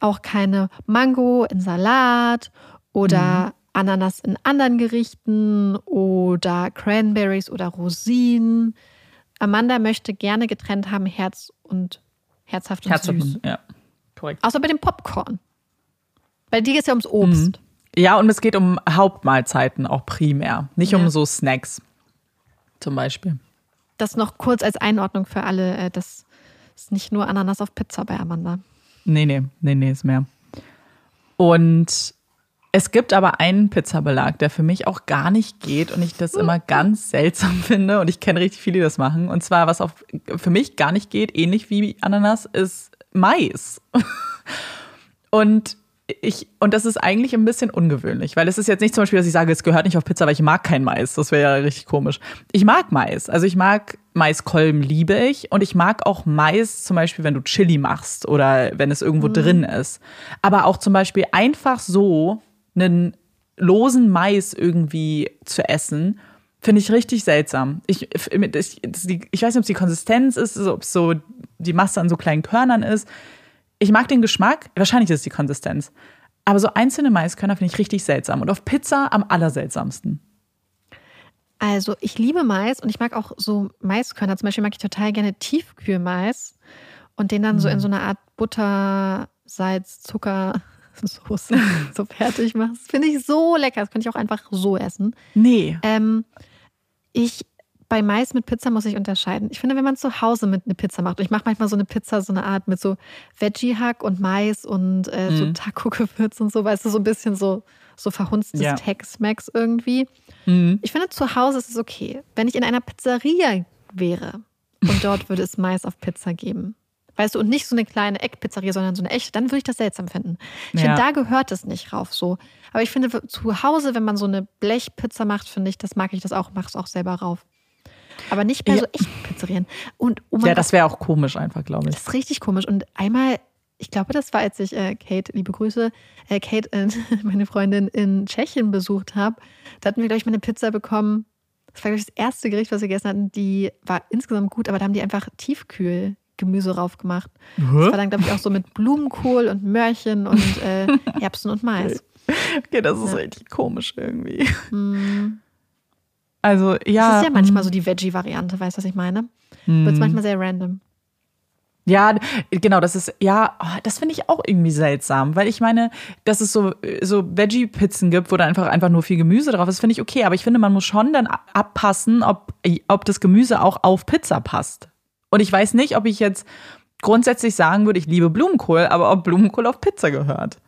Speaker 2: auch keine Mango in Salat oder mhm. Ananas in anderen Gerichten oder Cranberries oder Rosinen. Amanda möchte gerne getrennt haben Herz und herzhaft und Herzhaft, süß.
Speaker 1: Ja, korrekt.
Speaker 2: Außer bei dem Popcorn. Bei dir geht es ja ums Obst. Mhm.
Speaker 1: Ja, und es geht um Hauptmahlzeiten auch primär, nicht ja. um so Snacks zum Beispiel.
Speaker 2: Das noch kurz als Einordnung für alle. Äh, das ist nicht nur Ananas auf Pizza bei Amanda.
Speaker 1: Nee, nee, nee, nee, ist mehr. Und es gibt aber einen Pizzabelag, der für mich auch gar nicht geht und ich das immer ganz seltsam finde. Und ich kenne richtig viele, die das machen. Und zwar, was auch für mich gar nicht geht, ähnlich wie Ananas, ist Mais. Und ich, und das ist eigentlich ein bisschen ungewöhnlich, weil es ist jetzt nicht zum Beispiel, dass ich sage, es gehört nicht auf Pizza, weil ich mag kein Mais. Das wäre ja richtig komisch. Ich mag Mais. Also ich mag Maiskolben, liebe ich. Und ich mag auch Mais, zum Beispiel, wenn du Chili machst oder wenn es irgendwo mhm. drin ist. Aber auch zum Beispiel einfach so einen losen Mais irgendwie zu essen, finde ich richtig seltsam. Ich, ich, ich weiß nicht, ob es die Konsistenz ist, ob es so die Masse an so kleinen Körnern ist ich mag den Geschmack, wahrscheinlich ist es die Konsistenz. Aber so einzelne Maiskörner finde ich richtig seltsam. Und auf Pizza am allerseltsamsten.
Speaker 2: Also, ich liebe Mais und ich mag auch so Maiskörner. Zum Beispiel mag ich total gerne Tiefkühlmais und den dann mhm. so in mhm. so einer Art Butter, Salz, Zucker, Soße so fertig machst. Finde ich so lecker. Das könnte ich auch einfach so essen.
Speaker 1: Nee.
Speaker 2: Ähm, ich bei Mais mit Pizza muss ich unterscheiden. Ich finde, wenn man zu Hause mit eine Pizza macht, und ich mache manchmal so eine Pizza, so eine Art mit so Veggie-Hack und Mais und äh, mhm. so Taco-Gewürz und so, weißt du, so ein bisschen so, so verhunztes ja. Tex-Mex irgendwie. Mhm. Ich finde, zu Hause ist es okay. Wenn ich in einer Pizzeria wäre und dort würde es Mais auf Pizza geben, weißt du, und nicht so eine kleine Eckpizzeria, sondern so eine echte, dann würde ich das seltsam finden. Ich ja. finde, da gehört es nicht rauf so. Aber ich finde, zu Hause, wenn man so eine Blechpizza macht, finde ich, das mag ich das auch, mach es auch selber rauf. Aber nicht bei ja. so echten Pizzerien. Und,
Speaker 1: oh ja, das wäre auch komisch einfach, glaube ich.
Speaker 2: Das ist richtig komisch. Und einmal, ich glaube, das war, als ich äh, Kate, liebe Grüße, äh, Kate, äh, meine Freundin in Tschechien besucht habe. Da hatten wir, glaube ich, mal eine Pizza bekommen. Das war, glaube ich, das erste Gericht, was wir gegessen hatten. Die war insgesamt gut, aber da haben die einfach Tiefkühl Gemüse rauf gemacht. Das war dann, glaube ich, auch so mit Blumenkohl und Möhrchen und äh, Erbsen und Mais.
Speaker 1: Okay, das ist ja. richtig komisch irgendwie. Mm. Also ja.
Speaker 2: Das ist ja manchmal ähm, so die Veggie-Variante, weißt du, was ich meine? Wird es hm. manchmal sehr random.
Speaker 1: Ja, genau, das ist, ja, oh, das finde ich auch irgendwie seltsam, weil ich meine, dass es so, so Veggie-Pizzen gibt, wo da einfach, einfach nur viel Gemüse drauf ist, finde ich okay, aber ich finde, man muss schon dann abpassen, ob, ob das Gemüse auch auf Pizza passt. Und ich weiß nicht, ob ich jetzt grundsätzlich sagen würde, ich liebe Blumenkohl, aber ob Blumenkohl auf Pizza gehört.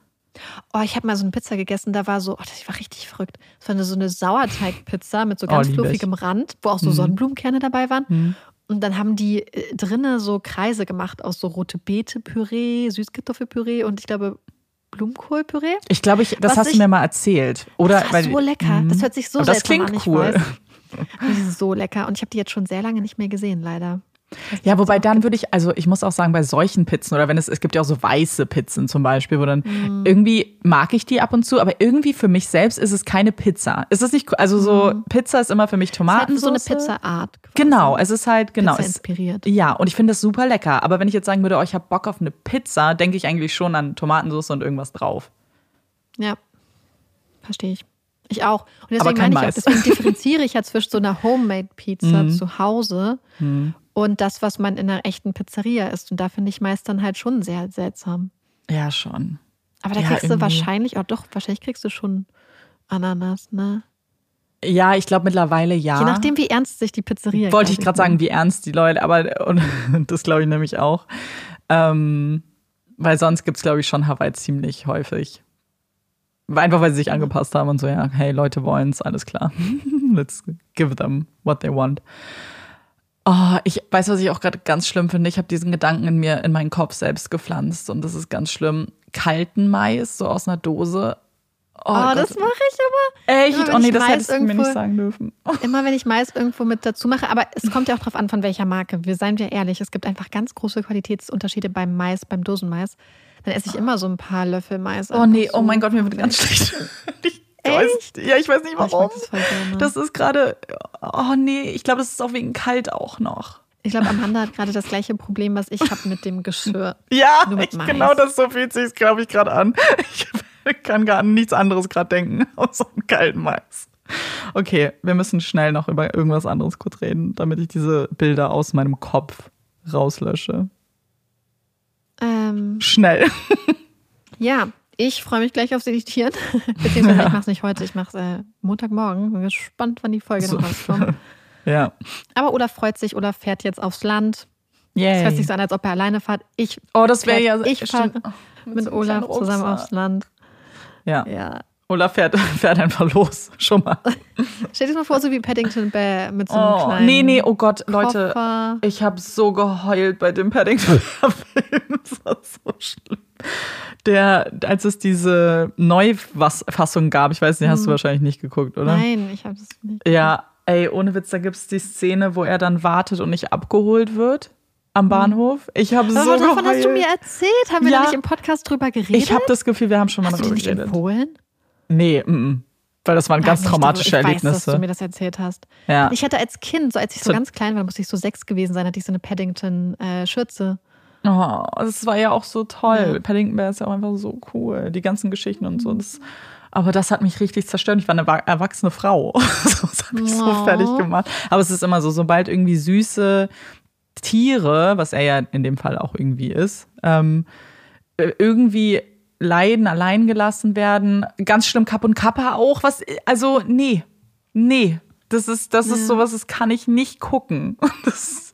Speaker 2: Oh, ich habe mal so eine Pizza gegessen, da war so, oh, das war richtig verrückt. Das war so eine Sauerteigpizza mit so oh, ganz oh, fluffigem Rand, wo auch so mhm. Sonnenblumenkerne dabei waren. Mhm. Und dann haben die äh, drinnen so Kreise gemacht aus so rote Beete-Püree, Süßkartoffelpüree und ich glaube Blumenkohlpüree.
Speaker 1: Ich glaube, ich, das Was hast ich, du mir mal erzählt. Oder,
Speaker 2: das war so lecker. Das hört sich so
Speaker 1: das klingt an, cool.
Speaker 2: Das ist so lecker. Und ich habe die jetzt schon sehr lange nicht mehr gesehen, leider.
Speaker 1: Ja, wobei dann würde ich, also ich muss auch sagen, bei solchen Pizzen oder wenn es, es gibt ja auch so weiße Pizzen zum Beispiel, wo dann mm. irgendwie mag ich die ab und zu, aber irgendwie für mich selbst ist es keine Pizza. Ist es nicht, also so mm. Pizza ist immer für mich Tomatensauce.
Speaker 2: Halt so eine Pizzaart.
Speaker 1: Genau, es ist halt, genau.
Speaker 2: Pizza inspiriert.
Speaker 1: Es, ja, und ich finde das super lecker. Aber wenn ich jetzt sagen würde, oh, ich habe Bock auf eine Pizza, denke ich eigentlich schon an Tomatensauce und irgendwas drauf.
Speaker 2: Ja, verstehe ich. Ich auch. Und deswegen meine ich auch, deswegen differenziere ich ja zwischen so einer Homemade-Pizza mm. zu Hause mm und das, was man in einer echten Pizzeria isst. Und da finde ich meist dann halt schon sehr seltsam.
Speaker 1: Ja, schon.
Speaker 2: Aber da
Speaker 1: ja,
Speaker 2: kriegst irgendwie. du wahrscheinlich, oh doch, wahrscheinlich kriegst du schon Ananas, ne?
Speaker 1: Ja, ich glaube mittlerweile ja.
Speaker 2: Je nachdem, wie ernst sich die Pizzeria.
Speaker 1: Wollte ich gerade sagen, wie ernst die Leute, aber und, das glaube ich nämlich auch. Ähm, weil sonst gibt es, glaube ich, schon Hawaii ziemlich häufig. Einfach weil sie sich angepasst haben und so, ja, hey, Leute wollen es, alles klar. Let's give them what they want. Oh, ich weiß, was ich auch gerade ganz schlimm finde. Ich habe diesen Gedanken in mir, in meinen Kopf selbst gepflanzt und das ist ganz schlimm. Kalten Mais, so aus einer Dose.
Speaker 2: Oh, oh das mache ich aber.
Speaker 1: Echt? Immer, oh nee, das Mais hättest du mir nicht sagen dürfen.
Speaker 2: Immer wenn ich Mais irgendwo mit dazu mache, aber es kommt ja auch drauf an, von welcher Marke. Wir seien wir ehrlich, es gibt einfach ganz große Qualitätsunterschiede beim Mais, beim Dosenmais. Dann esse ich immer so ein paar Löffel Mais.
Speaker 1: Oh nee, so. oh mein Gott, mir wird ganz schlecht. Echt? Ja, ich weiß nicht warum. Oh, das, das, ist gerade, oh nee, ich glaube, das ist auch wegen kalt auch noch.
Speaker 2: Ich glaube, Amanda hat gerade das gleiche Problem, was ich habe mit dem Geschirr.
Speaker 1: ja, ich, genau das so fühlt sich, glaube ich, gerade an. Ich kann gar an nichts anderes gerade denken, außer einem kalten Mais. Okay, wir müssen schnell noch über irgendwas anderes kurz reden, damit ich diese Bilder aus meinem Kopf rauslösche.
Speaker 2: Ähm,
Speaker 1: schnell.
Speaker 2: ja, ich freue mich gleich aufs Editieren. Beziehungsweise ja. ich mache es nicht heute, ich mache es äh, Montagmorgen. Bin gespannt, wann die Folge so. noch rauskommt.
Speaker 1: ja.
Speaker 2: Aber Olaf freut sich, Olaf fährt jetzt aufs Land.
Speaker 1: Yay.
Speaker 2: Es hört sich so an, als ob er alleine fährt. Ich
Speaker 1: oh, das wäre ja
Speaker 2: Ich fahre oh, mit, mit Olaf zusammen aufs Land.
Speaker 1: Ja.
Speaker 2: Ja.
Speaker 1: Olaf fährt, fährt einfach los, schon mal.
Speaker 2: Stell dir das mal vor, so wie Paddington Bear mit so einem
Speaker 1: Oh,
Speaker 2: kleinen
Speaker 1: nee, nee, oh Gott, Leute.
Speaker 2: Koffer.
Speaker 1: Ich habe so geheult bei dem Paddington-Film. Das war so schlimm. Der, als es diese Neufassung gab, ich weiß nicht, hast du wahrscheinlich nicht geguckt, oder?
Speaker 2: Nein, ich habe das nicht.
Speaker 1: Ja, ey, ohne Witz, da gibt es die Szene, wo er dann wartet und nicht abgeholt wird am Bahnhof. Ich habe so
Speaker 2: Aber davon
Speaker 1: geheult.
Speaker 2: hast du mir erzählt. Haben wir
Speaker 1: Ja.
Speaker 2: da nicht im Podcast drüber geredet?
Speaker 1: ich habe das Gefühl, wir haben schon mal
Speaker 2: hast du
Speaker 1: darüber
Speaker 2: nicht
Speaker 1: geredet.
Speaker 2: empfohlen?
Speaker 1: Nee, mm, mm. weil das waren ganz
Speaker 2: Nein, nicht
Speaker 1: traumatische.
Speaker 2: Ich
Speaker 1: Erlebnisse.
Speaker 2: Weiß, dass du mir das erzählt hast.
Speaker 1: ja.
Speaker 2: Ich hatte als Kind, so als ich so
Speaker 1: So-
Speaker 2: ganz klein war, musste ich so sechs gewesen sein, hatte ich so eine Paddington-Schürze.
Speaker 1: Oh, das war ja auch so toll.
Speaker 2: Ja.
Speaker 1: Paddington Bear ist ja auch einfach so cool. Die ganzen Geschichten und so. Das, aber das hat mich richtig zerstört. Ich war eine wa- erwachsene Frau. das hat mich so
Speaker 2: Oh.
Speaker 1: fertig gemacht. Aber es ist immer so, sobald irgendwie süße Tiere, was er ja in dem Fall auch irgendwie ist, ähm, äh, irgendwie leiden, allein gelassen werden. Ganz schlimm Kapp und Kappa auch. Was, also, nee. Nee. Das ist, das ist
Speaker 2: Ja.
Speaker 1: sowas, das kann ich nicht gucken. Das,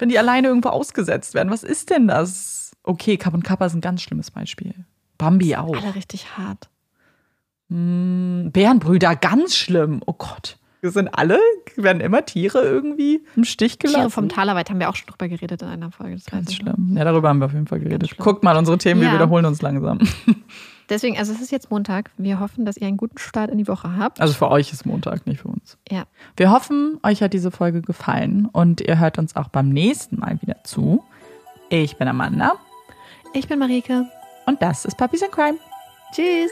Speaker 1: wenn die alleine irgendwo ausgesetzt werden, was ist denn das? Okay, Kapp und Kappa ist ein ganz schlimmes Beispiel. Bambi auch.
Speaker 2: Alle richtig hart.
Speaker 1: Hm, Bärenbrüder, ganz schlimm. Oh Gott. Wir sind alle, werden immer Tiere irgendwie im Stich gelassen.
Speaker 2: Tiere vom Talerweit haben wir auch schon drüber geredet in einer Folge. Das
Speaker 1: Ganz schlimm. Ja, darüber haben wir auf jeden Fall geredet. Guckt mal unsere Themen, wir
Speaker 2: Ja.
Speaker 1: wiederholen uns langsam.
Speaker 2: Deswegen, also es ist jetzt Montag. Wir hoffen, dass ihr einen guten Start in die Woche habt.
Speaker 1: Also für euch ist Montag, nicht für uns.
Speaker 2: Ja.
Speaker 1: Wir hoffen, euch hat diese Folge gefallen und ihr hört uns auch beim nächsten Mal wieder zu. Ich bin Amanda
Speaker 2: Ich bin Marike.
Speaker 1: und das ist Puppies and Crime.
Speaker 2: Tschüss.